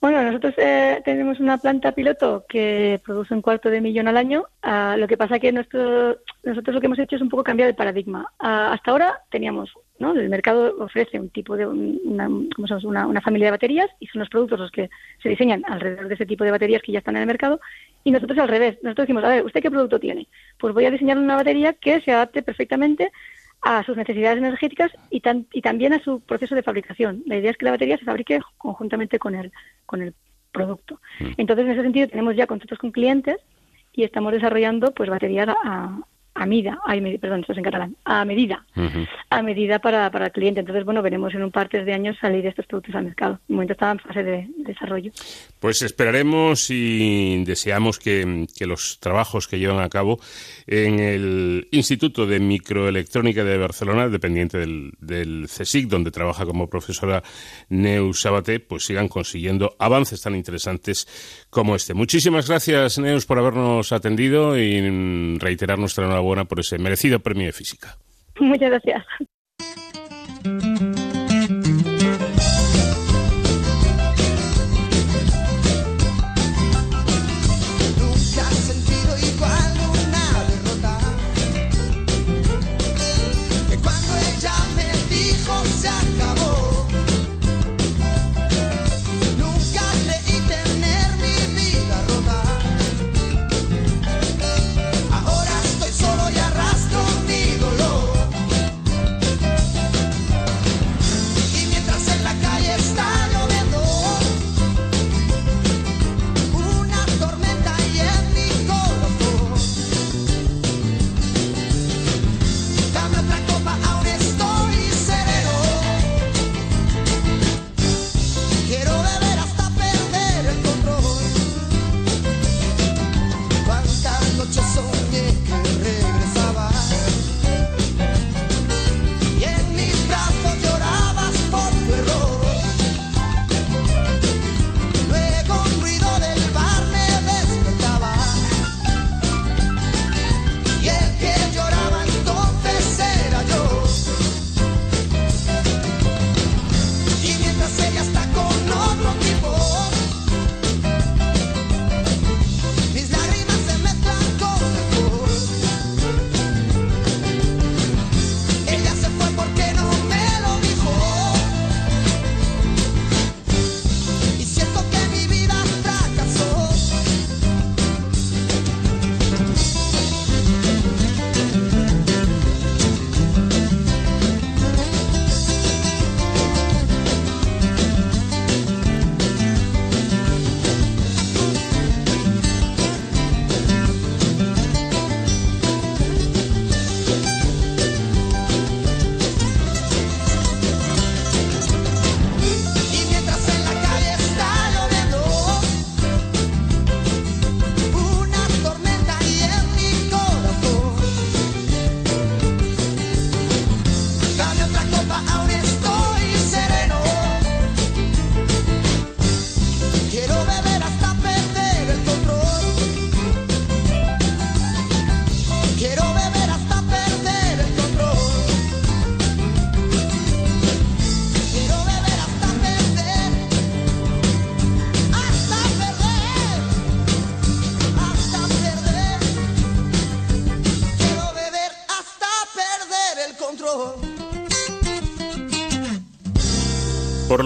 Bueno, nosotros eh, tenemos una planta piloto que produce un cuarto de millón al año. Ah, lo que pasa que nosotros lo que hemos hecho es un poco cambiar el paradigma. Ah, hasta ahora teníamos, ¿no? El mercado ofrece un tipo de una, una, familia de baterías y son los productos los que se diseñan alrededor de ese tipo de baterías que ya están en el mercado. Y nosotros al revés. Nosotros decimos, a ver, ¿usted qué producto tiene? Pues voy a diseñar una batería que se adapte perfectamente a sus necesidades energéticas y, y también a su proceso de fabricación. La idea es que la batería se fabrique conjuntamente con el, con el producto. Mm. Entonces, en ese sentido, tenemos ya contratos con clientes y estamos desarrollando pues baterías a, a medida, perdón, esto es en catalán, a medida, a medida para, para el cliente. Entonces, bueno, veremos en un par de años salir estos productos al mercado. De momento está en fase de, desarrollo. Pues esperaremos y deseamos que, los trabajos que llevan a cabo en el Instituto de Microelectrónica de Barcelona, dependiente del, del CSIC, donde trabaja como profesora Neus Sabaté, pues sigan consiguiendo avances tan interesantes como este. Muchísimas gracias, Neus, por habernos atendido y reiterar nuestra enhorabuena por ese merecido premio de física. Muchas gracias.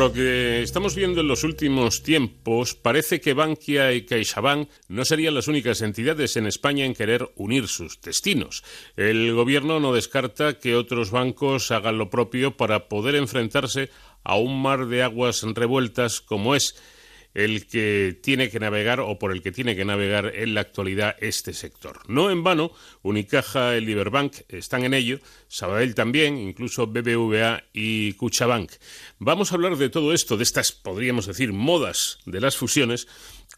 Lo que estamos viendo en los últimos tiempos, parece que Bankia y CaixaBank no serían las únicas entidades en España en querer unir sus destinos. El gobierno no descarta que otros bancos hagan lo propio para poder enfrentarse a un mar de aguas revueltas como es el que tiene que navegar o por el que tiene que navegar en la actualidad este sector. No en vano, Unicaja, el Liberbank están en ello, Sabadell también, incluso BBVA y Cuchabank. Vamos a hablar de todo esto, de estas, podríamos decir, modas de las fusiones,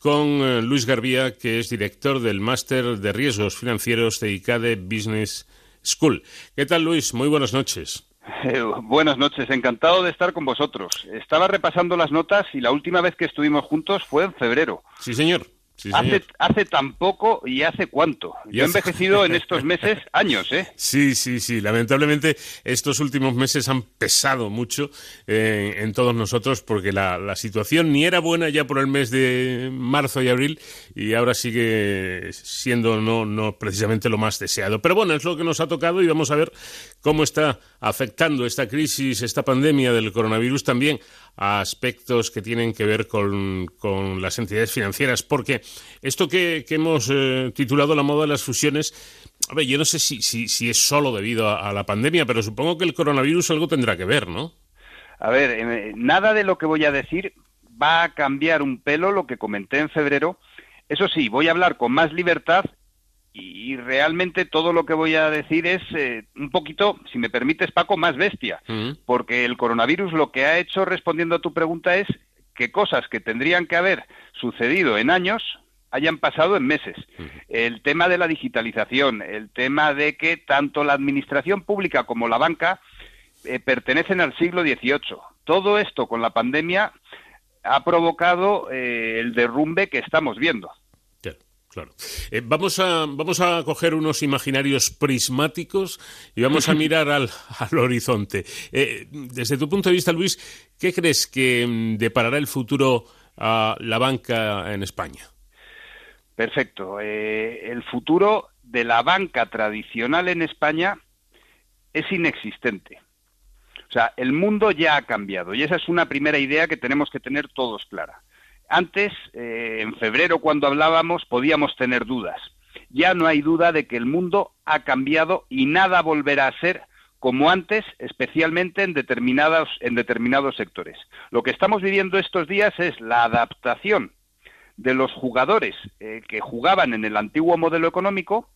con eh, Luis Garbía, que es director del Máster de Riesgos Financieros de ICADE Business School. ¿Qué tal, Luis? Muy buenas noches. Buenas noches, encantado de estar con vosotros. Estaba repasando las notas y la última vez que estuvimos juntos fue en febrero. Sí, señor hace, hace tan poco y hace cuánto. Yo he envejecido en estos meses años, ¿eh? Sí, sí, sí. Lamentablemente estos últimos meses han pesado mucho eh, en todos nosotros porque la, la, situación ni era buena ya por el mes de marzo y abril y ahora sigue siendo no, no precisamente lo más deseado. Pero bueno, es lo que nos ha tocado y vamos a ver cómo está afectando esta crisis, esta pandemia del coronavirus también a aspectos que tienen que ver con, con las entidades financieras, porque esto que, hemos eh, titulado la moda de las fusiones, a ver, yo no sé si, si, si es solo debido a, la pandemia, pero supongo que el coronavirus algo tendrá que ver, ¿no? A ver, eh, nada de lo que voy a decir va a cambiar un pelo lo que comenté en febrero. Eso sí, voy a hablar con más libertad y realmente todo lo que voy a decir es eh, un poquito, si me permites, Paco, más bestia, porque el coronavirus lo que ha hecho, respondiendo a tu pregunta, es que cosas que tendrían que haber sucedido en años hayan pasado en meses. El tema de la digitalización, el tema de que tanto la administración pública como la banca eh, pertenecen al siglo XVIII. Todo esto con la pandemia ha provocado eh, el derrumbe que estamos viendo. Claro. Eh, vamos, a, vamos a coger unos imaginarios prismáticos y vamos a mirar al, horizonte. Eh, desde tu punto de vista, Luis, ¿qué crees que mm, deparará el futuro a la banca en España? Perfecto. Eh, el futuro de la banca tradicional en España es inexistente. O sea, el mundo ya ha cambiado y esa es una primera idea que tenemos que tener todos clara. Antes, eh, en febrero, cuando hablábamos, podíamos tener dudas. Ya no hay duda de que el mundo ha cambiado y nada volverá a ser como antes, especialmente en determinados, en determinados sectores. Lo que estamos viviendo estos días es la adaptación de los jugadores eh, que jugaban en el antiguo modelo económico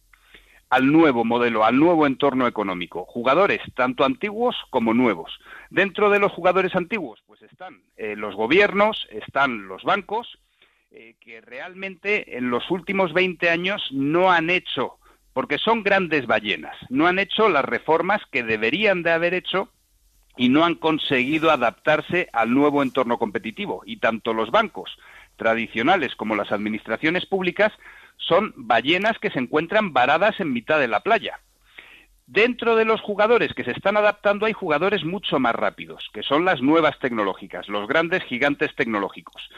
al nuevo modelo, al nuevo entorno económico. Jugadores tanto antiguos como nuevos. Dentro de los jugadores antiguos, pues están eh, los gobiernos, están los bancos, eh, que realmente en los últimos 20 años no han hecho, porque son grandes ballenas, no han hecho las reformas que deberían de haber hecho y no han conseguido adaptarse al nuevo entorno competitivo. Y tanto los bancos tradicionales como las administraciones públicas son ballenas que se encuentran varadas en mitad de la playa. Dentro de los jugadores que se están adaptando hay jugadores mucho más rápidos, que son las nuevas tecnológicas, los grandes gigantes tecnológicos.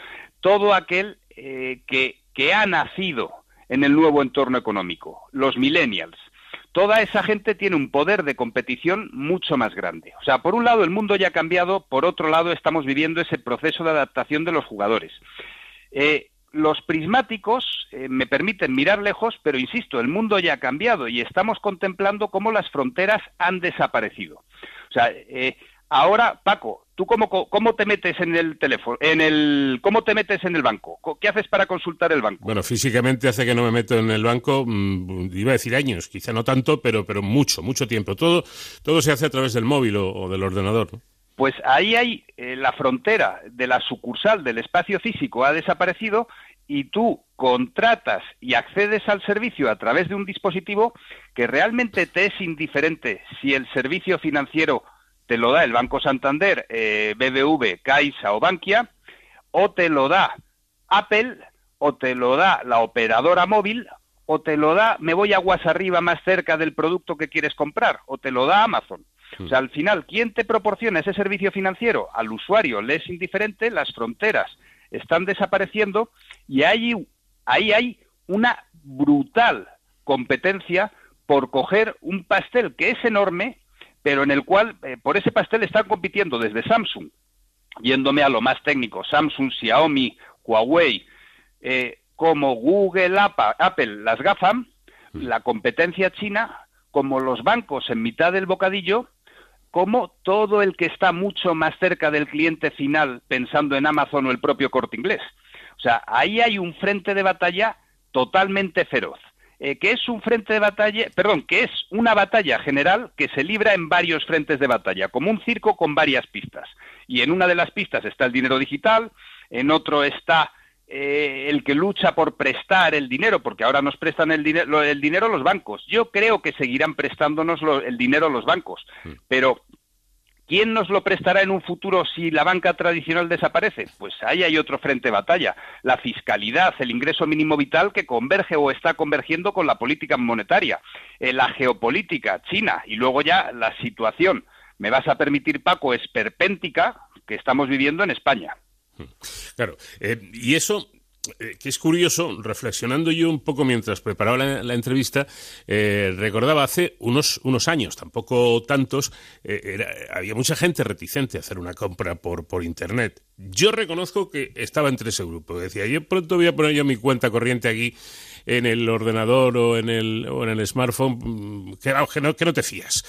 Todo aquel eh, que, que ha nacido en el nuevo entorno económico, los millennials. Toda esa gente tiene un poder de competición mucho más grande. O sea, por un lado el mundo ya ha cambiado, por otro lado estamos viviendo ese proceso de adaptación de los jugadores. Eh, los prismáticos eh, me permiten mirar lejos, pero insisto, el mundo ya ha cambiado y estamos contemplando cómo las fronteras han desaparecido. O sea, eh, ahora, Paco, ¿tú cómo, cómo, te metes en el teléfono, en el, cómo te metes en el banco? ¿Qué haces para consultar el banco? Bueno, físicamente hace que no me meto en el banco, mm, iba a decir años, quizá no tanto, pero, pero mucho, mucho tiempo. Todo, todo se hace a través del móvil o, del ordenador. ¿no? Pues ahí hay eh, la frontera de la sucursal del espacio físico ha desaparecido y tú contratas y accedes al servicio a través de un dispositivo que realmente te es indiferente si el servicio financiero te lo da el Banco Santander, eh, BBV, Caixa o Bankia, o te lo da Apple, o te lo da la operadora móvil, o te lo da, me voy aguas arriba más cerca del producto que quieres comprar, o te lo da Amazon. O sea, al final, ¿quién te proporciona ese servicio financiero? Al usuario le es indiferente, las fronteras están desapareciendo y ahí, ahí hay una brutal competencia por coger un pastel que es enorme, pero en el cual eh, por ese pastel están compitiendo desde Samsung, yéndome a lo más técnico, Samsung, Xiaomi, Huawei, eh, como Google, Apple, las GAFAM, la competencia china, como los bancos en mitad del bocadillo, como todo el que está mucho más cerca del cliente final pensando en Amazon o el propio corte inglés. O sea, ahí hay un frente de batalla totalmente feroz. Eh, que es un frente de batalla, perdón, que es una batalla general que se libra en varios frentes de batalla, como un circo con varias pistas. Y en una de las pistas está el dinero digital, en otro está eh, el que lucha por prestar el dinero, porque ahora nos prestan el, dinero, el dinero los bancos. Yo creo que seguirán prestándonos el dinero los bancos, mm. pero ¿Quién nos lo prestará en un futuro si la banca tradicional desaparece? Pues ahí hay otro frente de batalla. La fiscalidad, el ingreso mínimo vital que converge o está convergiendo con la política monetaria, eh, la geopolítica, China y luego ya la situación, me vas a permitir Paco, esperpéntica que estamos viviendo en España. Claro, eh, y eso eh, que es curioso, reflexionando yo un poco mientras preparaba la, entrevista, eh, recordaba hace unos, unos años, tampoco tantos, había mucha gente reticente a hacer una compra por, por Internet. Yo reconozco que estaba entre ese grupo. Decía, yo pronto voy a poner yo mi cuenta corriente aquí en el ordenador o en el, o en el smartphone, mm, que, que, no, que no te fías.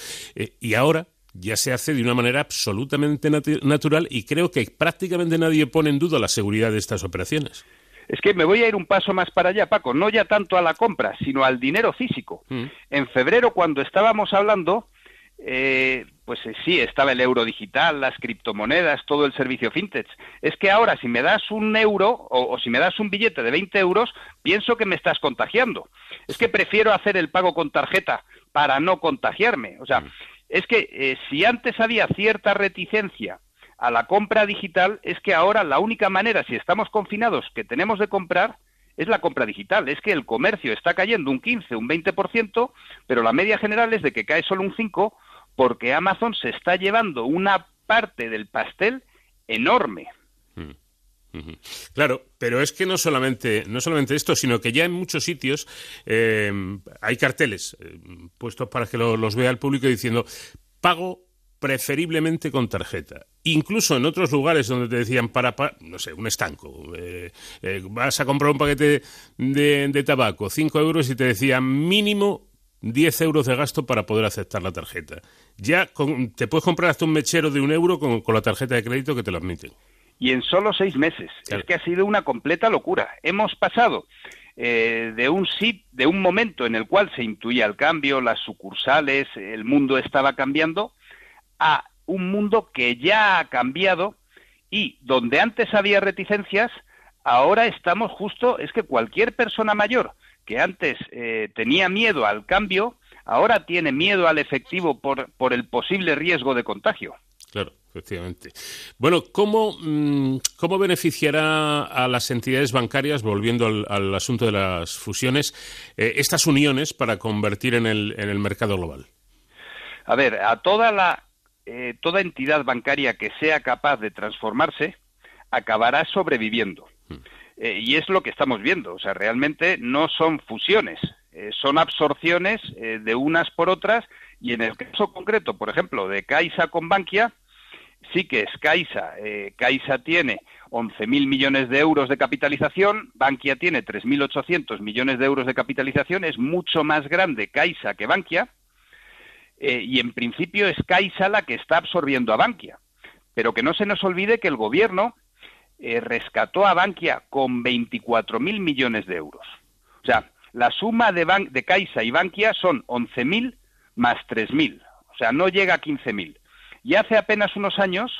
y ahora ya se hace de una manera absolutamente natural y creo que prácticamente nadie pone en duda la seguridad de estas operaciones. Es que me voy a ir un paso más para allá, Paco, no ya tanto a la compra, sino al dinero físico. Mm. En febrero, cuando estábamos hablando, eh, pues eh, sí, estaba el euro digital, las criptomonedas, todo el servicio fintech. Es que ahora, si me das un euro o, si me das un billete de 20 euros, pienso que me estás contagiando. Es que prefiero hacer el pago con tarjeta para no contagiarme. O sea, mm. Es que eh, si antes había cierta reticencia a la compra digital es que ahora la única manera, si estamos confinados, que tenemos de comprar es la compra digital. Es que el comercio está cayendo un 15, un 20%, pero la media general es de que cae solo un 5% porque Amazon se está llevando una parte del pastel enorme. Claro, pero es que no solamente, no solamente esto, sino que ya en muchos sitios eh, hay carteles eh, puestos para que los vea el público diciendo pago preferiblemente con tarjeta. Incluso en otros lugares donde te decían para, no sé, un estanco, eh, vas a comprar un paquete de, tabaco, 5 euros y te decían mínimo 10 euros de gasto para poder aceptar la tarjeta. Ya te puedes comprar hasta un mechero de un euro con, la tarjeta de crédito que te lo admiten. Y en solo seis meses. Es que ha sido una completa locura. Hemos pasado eh, de un sit, de un momento en el cual se intuía el cambio, las sucursales, el mundo estaba cambiando, a un mundo que ya ha cambiado y donde antes había reticencias, ahora estamos justo, es que cualquier persona mayor que antes eh, tenía miedo al cambio, ahora tiene miedo al efectivo por, por el posible riesgo de contagio. Claro, efectivamente. Bueno, ¿cómo, mm, cómo beneficiará a las entidades bancarias, volviendo al, asunto de las fusiones, eh, estas uniones para convertir en el, en el mercado global? A ver, a toda la eh, toda entidad bancaria que sea capaz de transformarse acabará sobreviviendo. Hmm. Eh, y es lo que estamos viendo. O sea, realmente no son fusiones, son absorciones de unas por otras. Y en el caso concreto, por ejemplo, de Caixa con Bankia, sí que es Caixa. Caixa tiene 11.000 millones de euros de capitalización, Bankia tiene 3.800 millones de euros de capitalización, es mucho más grande Caixa que Bankia, eh, y en principio es Caixa la que está absorbiendo a Bankia. Pero que no se nos olvide que el gobierno eh, rescató a Bankia con 24.000 millones de euros. O sea, la suma de, de Caixa y Bankia son 11.000 más 3.000. O sea, no llega a 15.000. Y hace apenas unos años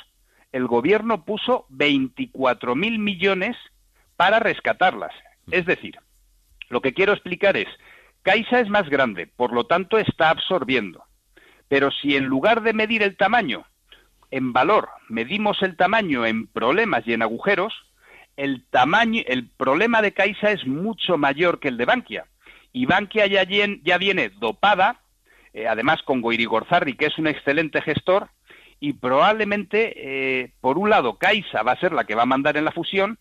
el gobierno puso 24.000 millones para rescatarlas. Es decir, lo que quiero explicar es, Caixa es más grande, por lo tanto está absorbiendo. Pero si en lugar de medir el tamaño en valor, medimos el tamaño en problemas y en agujeros, el tamaño, el problema de Caixa es mucho mayor que el de Bankia. Y Bankia ya, viene dopada, eh, además con Goiri Gorzarri, que es un excelente gestor, y probablemente, eh, por un lado, Caixa va a ser la que va a mandar en la fusión,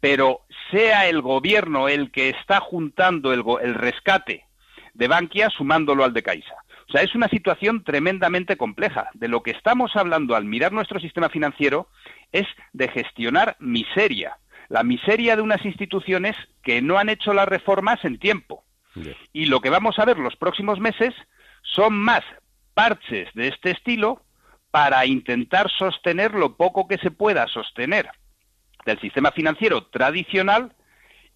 pero sea el gobierno el que está juntando el, el rescate de Bankia sumándolo al de Caixa. O sea, es una situación tremendamente compleja. De lo que estamos hablando al mirar nuestro sistema financiero es de gestionar miseria. La miseria de unas instituciones que no han hecho las reformas en tiempo. Y lo que vamos a ver los próximos meses son más parches de este estilo para intentar sostener lo poco que se pueda sostener del sistema financiero tradicional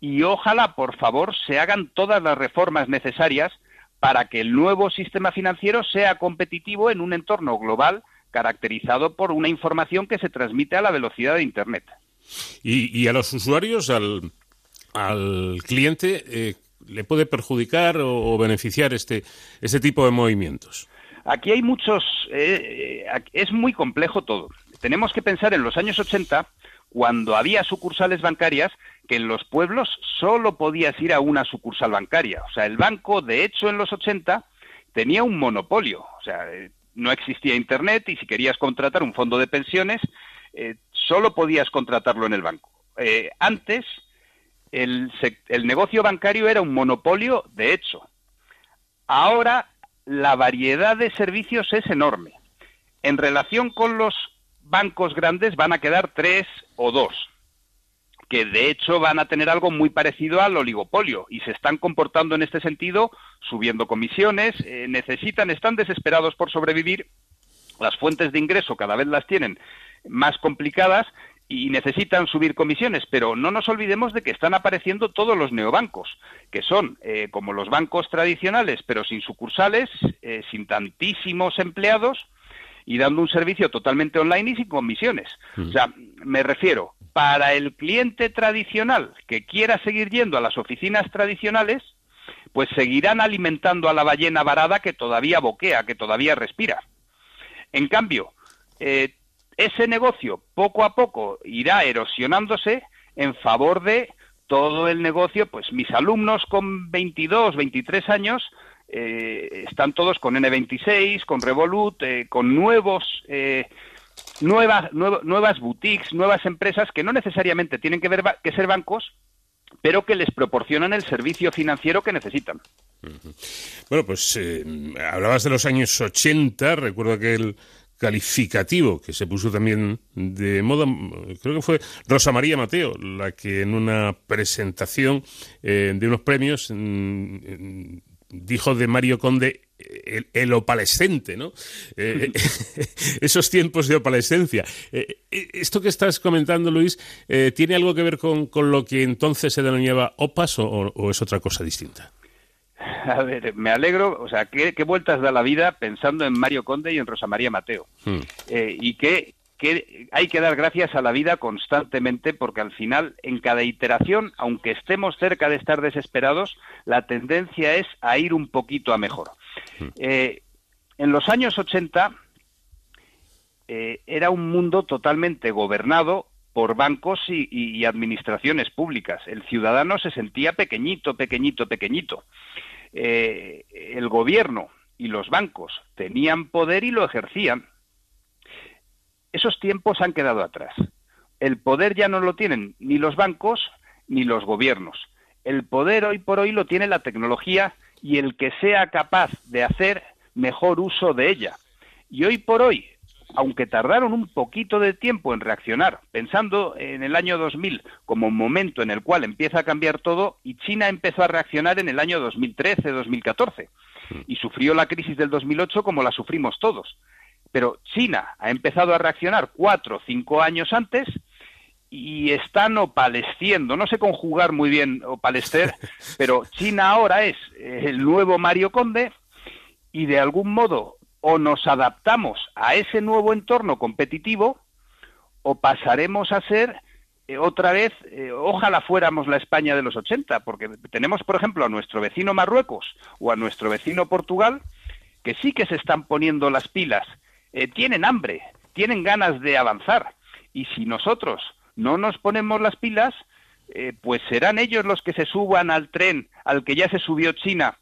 y ojalá, por favor, se hagan todas las reformas necesarias para que el nuevo sistema financiero sea competitivo en un entorno global caracterizado por una información que se transmite a la velocidad de Internet. Y, a los usuarios, al, cliente, eh, ¿le puede perjudicar o, beneficiar este, este tipo de movimientos? Aquí hay muchos, eh, eh, es muy complejo todo. Tenemos que pensar en los años 80, cuando había sucursales bancarias, que en los pueblos solo podías ir a una sucursal bancaria. O sea, el banco, de hecho, en los 80 tenía un monopolio. O sea, no existía Internet y si querías contratar un fondo de pensiones, eh, solo podías contratarlo en el banco. Eh, antes, el, el negocio bancario era un monopolio de hecho. Ahora, la variedad de servicios es enorme. En relación con los bancos grandes van a quedar tres o dos que de hecho van a tener algo muy parecido al oligopolio y se están comportando en este sentido, subiendo comisiones, eh, necesitan, están desesperados por sobrevivir, las fuentes de ingreso cada vez las tienen más complicadas y necesitan subir comisiones, pero no nos olvidemos de que están apareciendo todos los neobancos, que son eh, como los bancos tradicionales, pero sin sucursales, eh, sin tantísimos empleados y dando un servicio totalmente online y sin comisiones. O sea, me refiero, para el cliente tradicional que quiera seguir yendo a las oficinas tradicionales, pues seguirán alimentando a la ballena varada que todavía boquea, que todavía respira. En cambio, eh, ese negocio poco a poco irá erosionándose en favor de todo el negocio, pues mis alumnos con 22, 23 años eh, están todos con N26, con Revolut, eh, con nuevos nuevas, nuevas boutiques, nuevas empresas que no necesariamente tienen que, ver, que ser bancos, pero que les proporcionan el servicio financiero que necesitan. Bueno, pues eh, hablabas de los años 80, recuerdo que el calificativo que se puso también de moda, creo que fue Rosa María Mateo, la que en una presentación eh, de unos premios mm, dijo de Mario Conde el, opalescente, ¿no? Eh, esos tiempos de opalescencia. Eh, esto que estás comentando, Luis, ¿tiene algo que ver con, lo que entonces se denominaba OPAS o, es otra cosa distinta? A ver, me alegro, o sea, qué, vueltas da la vida pensando en Mario Conde y en Rosa María Mateo. Hmm. y qué, que hay que dar gracias a la vida constantemente porque al final, en cada iteración, aunque estemos cerca de estar desesperados, la tendencia es a ir un poquito a mejor. Hmm. Eh, en los años 80 eh, era un mundo totalmente gobernado por bancos y, administraciones públicas. El ciudadano se sentía pequeñito, pequeñito, pequeñito. Eh, el gobierno y los bancos tenían poder y lo ejercían esos tiempos han quedado atrás. El poder ya no lo tienen ni los bancos ni los gobiernos. El poder hoy por hoy lo tiene la tecnología y el que sea capaz de hacer mejor uso de ella. Y hoy por hoy, aunque tardaron un poquito de tiempo en reaccionar, pensando en el año 2000 como un momento en el cual empieza a cambiar todo, y China empezó a reaccionar en el año 2013-2014, y sufrió la crisis del 2008 como la sufrimos todos. Pero China ha empezado a reaccionar cuatro o cinco años antes y están opalesciendo, no sé conjugar muy bien opalescer, pero China ahora es el nuevo Mario Conde y de algún modo o nos adaptamos a ese nuevo entorno competitivo o pasaremos a ser eh, otra vez, eh, ojalá fuéramos la España de los 80, porque tenemos, por ejemplo, a nuestro vecino Marruecos o a nuestro vecino Portugal, que sí que se están poniendo las pilas eh, tienen hambre, tienen ganas de avanzar. Y si nosotros no nos ponemos las pilas, pues serán ellos los que se suban al tren al que ya se subió China,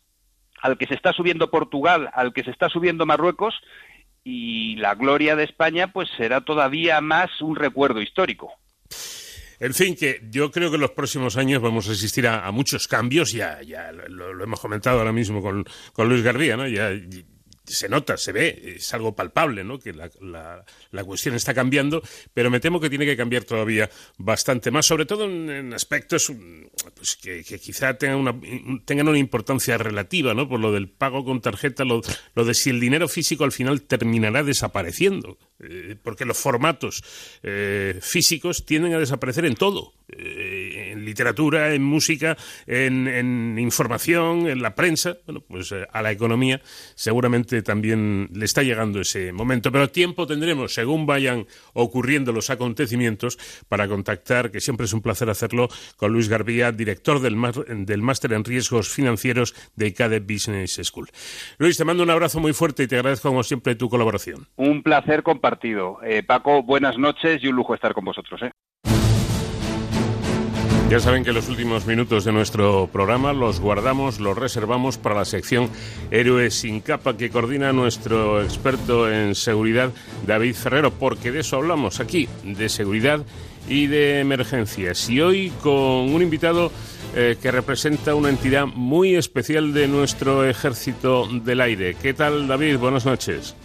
al que se está subiendo Portugal, al que se está subiendo Marruecos, y la gloria de España pues será todavía más un recuerdo histórico. En fin, que yo creo que en los próximos años vamos a asistir a, muchos cambios, ya, ya lo, hemos comentado ahora mismo con, Luis García, ¿no? Se nota, se ve, es algo palpable, ¿no? Que la, la, cuestión está cambiando, pero me temo que tiene que cambiar todavía bastante más, sobre todo en, aspectos pues, que, quizá tengan una, tengan una importancia relativa, ¿no? Por lo del pago con tarjeta, lo, lo de si el dinero físico al final terminará desapareciendo. Eh, porque los formatos eh, físicos tienden a desaparecer en todo, eh, literatura, en música, en, información, en la prensa. Bueno, pues a la economía seguramente también le está llegando ese momento, pero tiempo tendremos, según vayan ocurriendo los acontecimientos, para contactar, que siempre es un placer hacerlo, con Luis Garbía, director del, del Máster en Riesgos Financieros de ICADE Business School. Luis, te mando un abrazo muy fuerte y te agradezco como siempre tu colaboración. Un placer compartir partido. Eh, Paco, buenas noches y un lujo estar con vosotros. ¿eh? Ya saben que los últimos minutos de nuestro programa los guardamos, los reservamos para la sección Héroes sin capa que coordina nuestro experto en seguridad David Ferrero, porque de eso hablamos aquí, de seguridad y de emergencias. Y hoy con un invitado eh, que representa una entidad muy especial de nuestro ejército del aire. ¿Qué tal David? Buenas noches.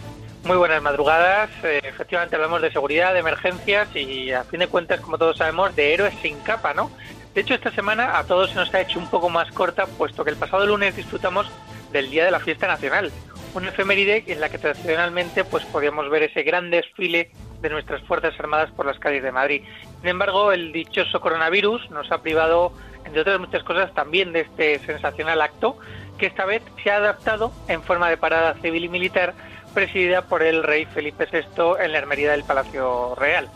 Muy buenas madrugadas. Eh, efectivamente hablamos de seguridad, de emergencias y a fin de cuentas, como todos sabemos, de héroes sin capa, ¿no? De hecho, esta semana a todos se nos ha hecho un poco más corta, puesto que el pasado lunes disfrutamos del Día de la Fiesta Nacional, una efeméride en la que tradicionalmente pues podíamos ver ese gran desfile de nuestras Fuerzas Armadas por las calles de Madrid. Sin embargo, el dichoso coronavirus nos ha privado, entre otras muchas cosas, también de este sensacional acto, que esta vez se ha adaptado en forma de parada civil y militar presidida por el rey Felipe VI en la Hermería del Palacio Real.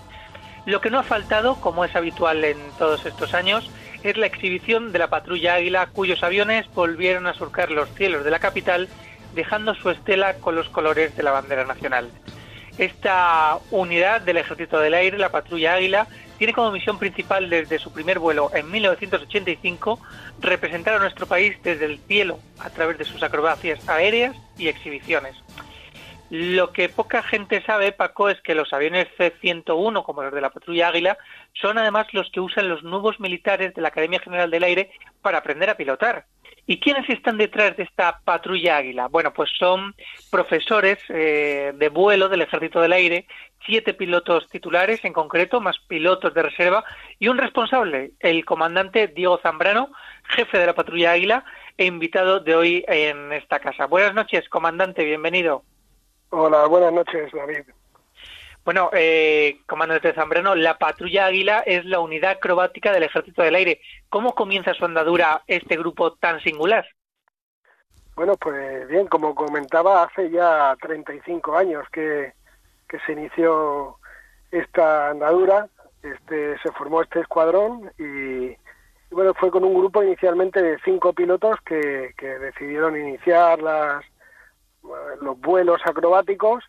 Lo que no ha faltado, como es habitual en todos estos años, es la exhibición de la patrulla Águila, cuyos aviones volvieron a surcar los cielos de la capital, dejando su estela con los colores de la bandera nacional. Esta unidad del Ejército del Aire, la patrulla Águila, tiene como misión principal desde su primer vuelo en 1985 representar a nuestro país desde el cielo a través de sus acrobacias aéreas y exhibiciones. Lo que poca gente sabe, Paco, es que los aviones C-101, como los de la patrulla Águila, son además los que usan los nuevos militares de la Academia General del Aire para aprender a pilotar. ¿Y quiénes están detrás de esta patrulla Águila? Bueno, pues son profesores eh, de vuelo del Ejército del Aire, siete pilotos titulares en concreto, más pilotos de reserva, y un responsable, el comandante Diego Zambrano, jefe de la patrulla Águila e invitado de hoy en esta casa. Buenas noches, comandante, bienvenido. Hola, buenas noches, David. Bueno, eh, comandante Zambrano, la patrulla Águila es la unidad acrobática del Ejército del Aire. ¿Cómo comienza su andadura este grupo tan singular? Bueno, pues bien, como comentaba, hace ya 35 años que, que se inició esta andadura, este, se formó este escuadrón y, bueno, fue con un grupo inicialmente de cinco pilotos que, que decidieron iniciar las, los vuelos acrobáticos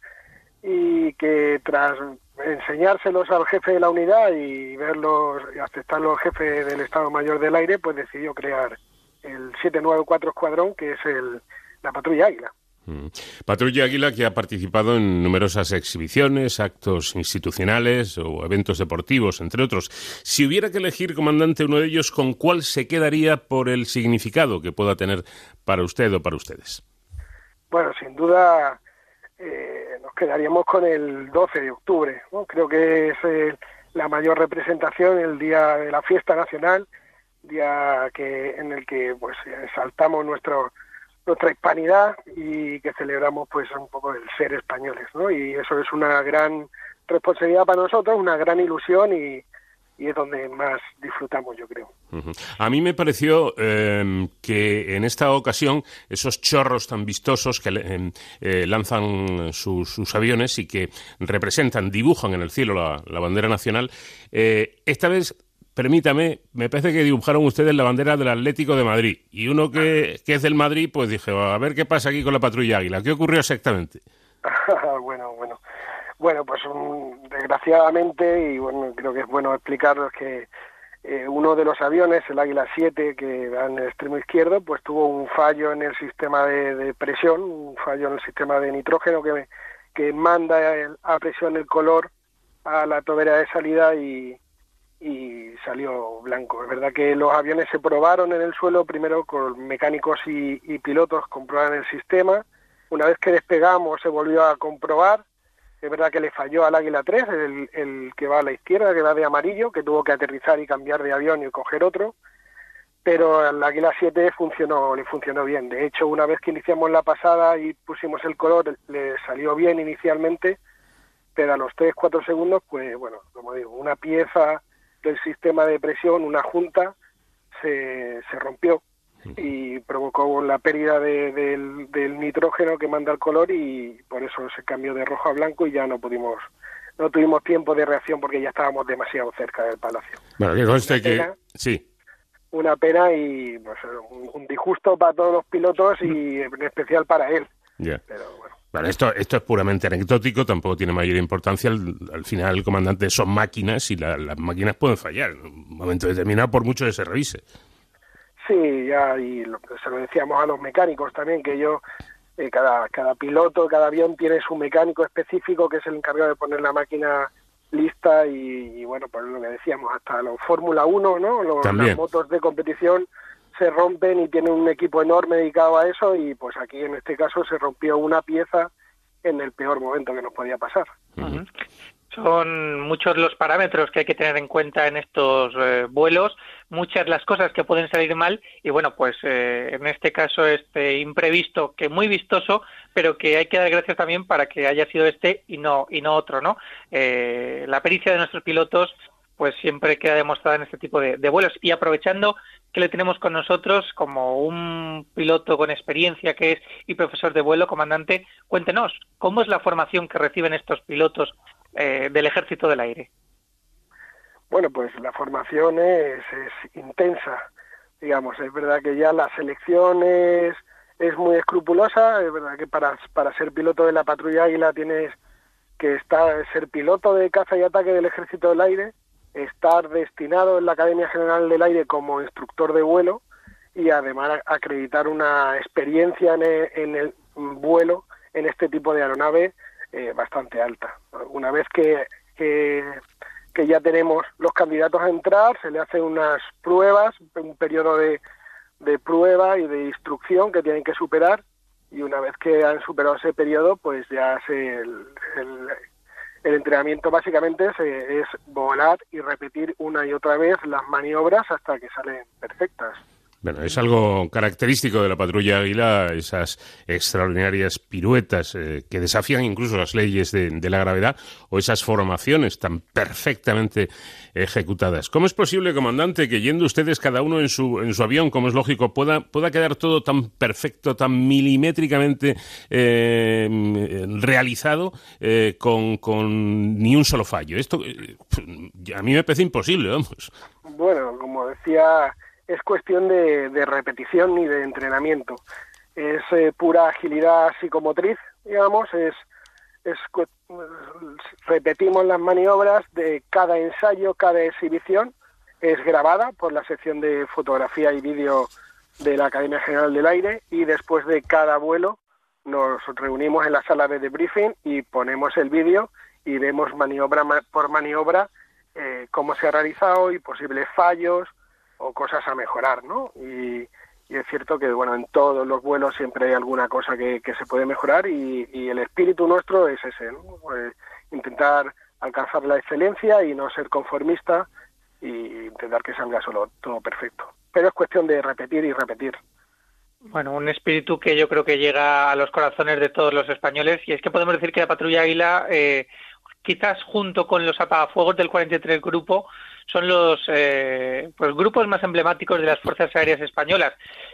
y que tras enseñárselos al jefe de la unidad y verlos y aceptarlos al jefe del Estado Mayor del Aire, pues decidió crear el 794 Escuadrón, que es el, la Patrulla Águila. Mm. Patrulla Águila que ha participado en numerosas exhibiciones, actos institucionales o eventos deportivos, entre otros. Si hubiera que elegir, comandante, uno de ellos, ¿con cuál se quedaría por el significado que pueda tener para usted o para ustedes? Bueno, sin duda eh, nos quedaríamos con el 12 de octubre. Creo que es eh, la mayor representación, el día de la fiesta nacional, día que en el que pues nuestra hispanidad y que celebramos pues un poco el ser españoles, ¿no? Y eso es una gran responsabilidad para nosotros, una gran ilusión y, y es donde más disfrutamos, yo creo. A mí me pareció em, que en esta ocasión esos chorros tan vistosos que em, eh, lanzan sus, aviones y que representan, dibujan en el cielo la, bandera nacional, eh, esta vez permítame, me parece que dibujaron ustedes la bandera del Atlético de Madrid. Y uno que, que es del Madrid, pues dije, a ver qué pasa aquí con la patrulla Águila. ¿Qué ocurrió exactamente? bueno, bueno. Pues desgraciadamente, y bueno, creo que es bueno explicarles que eh, uno de los aviones, el Águila 7, que va en el extremo izquierdo, pues tuvo un fallo en el sistema de, presión, un fallo en el sistema de nitrógeno que, que manda a presión el color a la tobera de salida y, y salió blanco. Es verdad que los aviones se probaron en el suelo, primero con mecánicos y, y pilotos comprobaron el sistema, Una vez que despegamos se volvió a comprobar. Es verdad que le falló al Águila 3, el, que va a la izquierda, que va de amarillo, que tuvo que aterrizar y cambiar de avión y coger otro. Pero al Águila 7 funcionó, le funcionó bien. De hecho, una vez que iniciamos la pasada y pusimos el color, le salió bien inicialmente, pero a los 3-4 segundos, pues bueno, como digo, una pieza del sistema de presión, una junta, se, se rompió y provocó la pérdida de- del, del nitrógeno que manda el color y por eso se cambió de rojo a blanco y ya no pudimos no tuvimos tiempo de reacción porque ya estábamos demasiado cerca del palacio Bueno, que conste Una que... pena. Sí, una pena y pues, un, un disgusto para todos los pilotos y en especial para él ya. Bueno, esto, esto es puramente anecdótico, tampoco tiene mayor importancia. Al, al final, el comandante son máquinas y la- las máquinas pueden fallar en un momento determinado, por mucho que se revise. Sí, ya, y lo- se lo decíamos a los mecánicos también, que yo, eh, cada, cada piloto, cada avión tiene su mecánico específico que es el encargado de poner la máquina lista y, y bueno, pues lo que decíamos, hasta los Fórmula 1, ¿no? Los, las motos de competición se rompen y tienen un equipo enorme dedicado a eso y pues aquí en este caso se rompió una pieza en el peor momento que nos podía pasar. Son muchos los parámetros que hay que tener en cuenta en estos eh, vuelos, muchas las cosas que pueden salir mal y bueno, pues eh, en este caso este imprevisto que muy vistoso, pero que hay que dar gracias también para que haya sido este y no y no otro, ¿no? Eh, la pericia de nuestros pilotos pues siempre queda demostrada en este tipo de, de vuelos y aprovechando que le tenemos con nosotros como un piloto con experiencia que es y profesor de vuelo, comandante, cuéntenos, ¿cómo es la formación que reciben estos pilotos eh, del Ejército del Aire? Bueno, pues la formación es, es intensa, digamos, es verdad que ya la selección es, es muy escrupulosa, es verdad que para, para ser piloto de la patrulla Águila tienes que estar, ser piloto de caza y ataque del Ejército del Aire, estar destinado en la Academia General del Aire como instructor de vuelo y además acreditar una experiencia en el, en el vuelo en este tipo de aeronave eh, bastante alta. Una vez que, que, ya tenemos los candidatos a entrar, se le hacen unas pruebas, un periodo de, de prueba y de instrucción que tienen que superar y una vez que han superado ese periodo, pues ya se, el, el, el entrenamiento básicamente se- es volar y repetir una y otra vez las maniobras hasta que salen perfectas. Bueno, es algo característico de la patrulla Águila, esas extraordinarias piruetas eh, que desafían incluso las leyes de, la gravedad o esas formaciones tan perfectamente ejecutadas. ¿Cómo es posible, comandante, que yendo ustedes cada uno en su, en su avión, como es lógico, pueda, pueda quedar todo tan perfecto, tan milimétricamente eh, realizado eh, con, con ni un solo fallo? Esto eh, a mí me parece imposible, vamos. Bueno, como decía, es cuestión de, de repetición y de entrenamiento. Es eh, pura agilidad psicomotriz, digamos, es, es repetimos las maniobras de cada ensayo, cada exhibición, es grabada por la sección de fotografía y vídeo de la Academia General del Aire y después de cada vuelo nos reunimos en la sala de debriefing y ponemos el vídeo y vemos maniobra ma- por maniobra eh, cómo se ha realizado y posibles fallos o cosas a mejorar, ¿no? Y, es cierto que, bueno, en todos los vuelos siempre hay alguna cosa que, se puede mejorar y, y el espíritu nuestro es ese, ¿no? Pues, intentar alcanzar la excelencia y no ser conformista y intentar que salga solo todo perfecto. Pero es cuestión de repetir y repetir. Bueno, un espíritu que yo creo que llega a los corazones de todos los españoles y es que podemos decir que la patrulla Águila, eh, quizás junto con los apagafuegos del 43 Grupo, son los eh, pues grupos más emblemáticos de las Fuerzas Aéreas Españolas.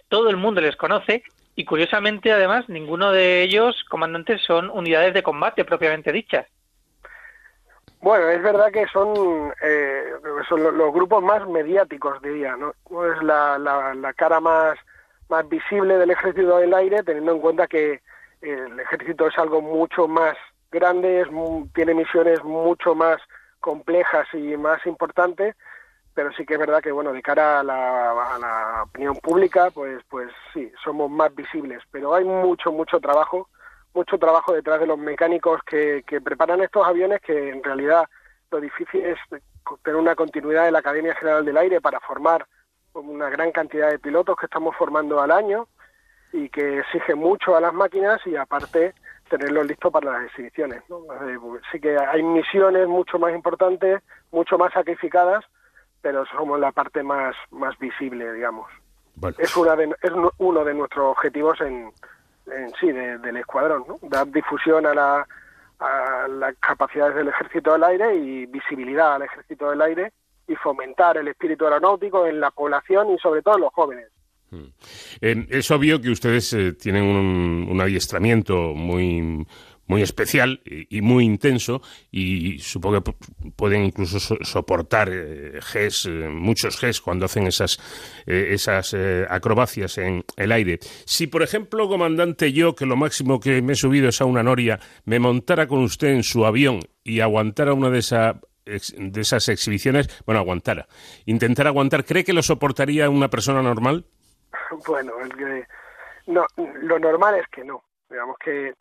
Todo el mundo les conoce y curiosamente además ninguno de ellos, comandantes, son unidades de combate propiamente dichas. Bueno, es verdad que son, eh, son lo- los grupos más mediáticos, diría, ¿no? Es la, la, la cara más, más visible del ejército del aire, teniendo en cuenta que el ejército es algo mucho más grande, es tiene misiones mucho más complejas y más importantes, pero sí que es verdad que, bueno, de cara a la, opinión pública, pues, pues sí, somos más visibles, pero hay mucho, mucho trabajo mucho trabajo detrás de los mecánicos que, que preparan estos aviones, que en realidad lo difícil es tener una continuidad de la Academia General del Aire para formar una gran cantidad de pilotos que estamos formando al año. y que exige mucho a las máquinas y aparte tenerlos listos para las exhibiciones. ¿no? Eh, sí que hay misiones mucho más importantes, mucho más sacrificadas, pero somos la parte más, más visible, digamos. Es, una de, es uno de nuestros objetivos en, en sí del escuadrón, ¿no? dar difusión a, la, a las capacidades del ejército del aire y visibilidad al ejército del aire y fomentar el espíritu aeronáutico en la población y sobre todo en los jóvenes. Mm. es obvio que ustedes eh, tienen un, adiestramiento muy muy especial y, muy intenso y supongo que pueden incluso soportar eh, GES, eh, muchos GES cuando hacen esas, esas acrobacias en el aire. Si, por ejemplo, comandante, yo, que lo máximo que me he subido es a una noria, me montara con usted en su avión y aguantara una de esas de esas exhibiciones, bueno, aguantara, intentar aguantar, ¿cree que lo soportaría una persona normal? Bueno, no, lo normal es que no. Digamos que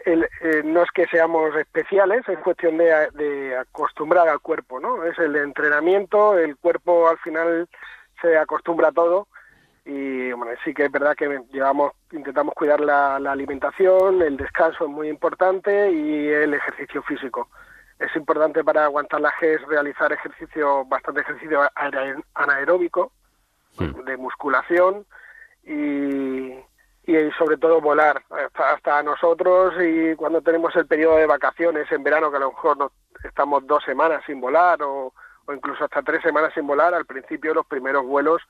el, eh, no es que seamos especiales, es cuestión de, de, acostumbrar al cuerpo, ¿no? Es el entrenamiento, el cuerpo al final se acostumbra a todo y bueno, sí que es verdad que llevamos, intentamos cuidar la, alimentación, el descanso es muy importante y el ejercicio físico. Es importante para aguantar la GES realizar ejercicio, bastante ejercicio anaeróbico, de musculación y, y sobre todo volar hasta, nosotros y cuando tenemos el periodo de vacaciones en verano que a lo mejor no, estamos dos semanas sin volar o, o incluso hasta tres semanas sin volar al principio los primeros vuelos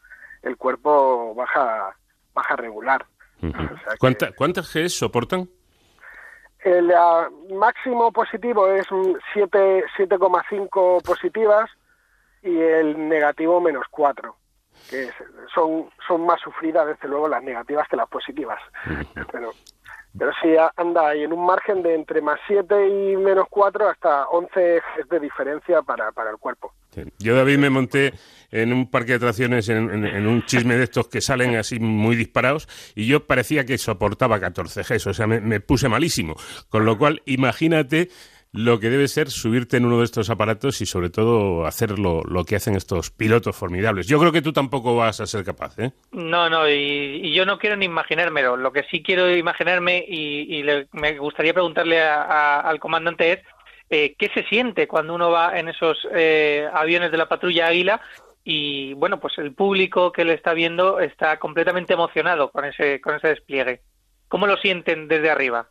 el cuerpo baja baja regular. ¿cuántas Gs soportan? el ah, máximo positivo es 7,5 positivas y el negativo menos 4 que son, son más sufridas desde luego las negativas que las positivas. pero, pero sí anda ahí en un margen de entre más 7 y menos 4 hasta 11 ejes de diferencia para, para el cuerpo. Yo, David, me monté en un parque de atracciones en, un chisme de estos que salen así muy disparados y yo parecía que soportaba 14 Gs, o sea, me, me puse malísimo. Con lo cual, imagínate lo que debe ser subirte en uno de estos aparatos y sobre todo hacer lo, que hacen estos pilotos formidables. Yo creo que tú tampoco vas a ser capaz, ¿eh? No, no, y, yo no quiero ni imaginármelo. Lo que sí quiero imaginarme y, me gustaría preguntarle al comandante es eh, qué se siente cuando uno va en esos eh, aviones de la patrulla Águila y bueno, pues el público que le está viendo está completamente emocionado con ese, con ese despliegue. ¿Cómo lo sienten desde arriba?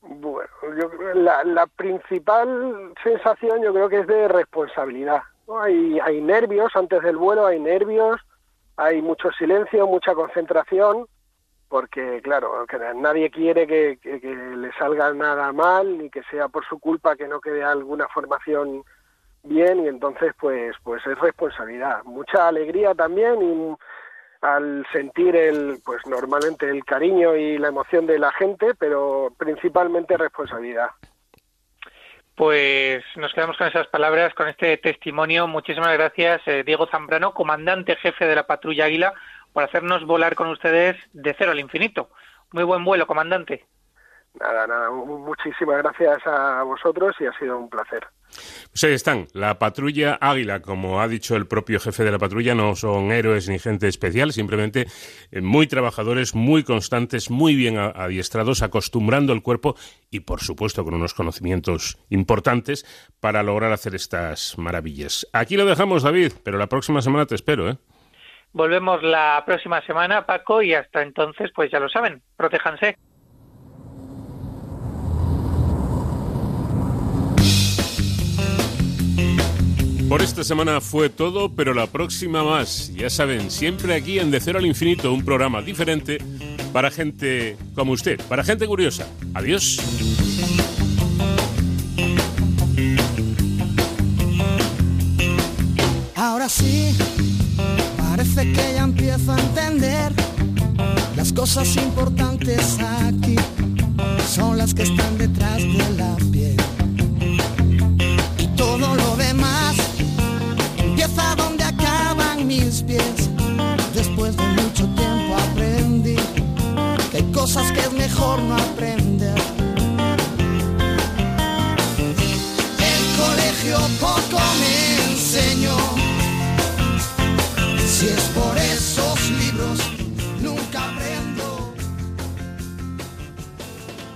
Bueno, yo, la, la principal sensación yo creo que es de responsabilidad. Hay, hay nervios antes del vuelo, hay nervios, hay mucho silencio, mucha concentración, porque claro, que nadie quiere que, que, le salga nada mal ni que sea por su culpa que no quede alguna formación bien y entonces pues pues es responsabilidad, mucha alegría también y al sentir el, pues normalmente el cariño y la emoción de la gente, pero principalmente responsabilidad. Pues nos quedamos con esas palabras, con este testimonio. Muchísimas gracias, eh, Diego Zambrano, comandante jefe de la patrulla Águila, por hacernos volar con ustedes de cero al infinito. Muy buen vuelo, comandante. Nada, nada, muchísimas gracias a vosotros y ha sido un placer. Pues ahí están, la patrulla Águila, como ha dicho el propio jefe de la patrulla, no son héroes ni gente especial, simplemente eh, muy trabajadores, muy constantes, muy bien adiestrados, acostumbrando el cuerpo y, por supuesto, con unos conocimientos importantes para lograr hacer estas maravillas. Aquí lo dejamos, David, pero la próxima semana te espero, ¿eh? Volvemos la próxima semana, Paco, y hasta entonces, pues ya lo saben, protéjanse. Por esta semana fue todo, pero la próxima más. Ya saben, siempre aquí en De Cero al Infinito, un programa diferente para gente como usted, para gente curiosa. Adiós. Ahora sí, parece que ya empiezo a entender las cosas importantes aquí son las que están detrás de la piel. Y todo lo demás mis pies. Después de mucho tiempo aprendí que hay cosas que es mejor no aprender. El colegio poco me enseñó. Si es por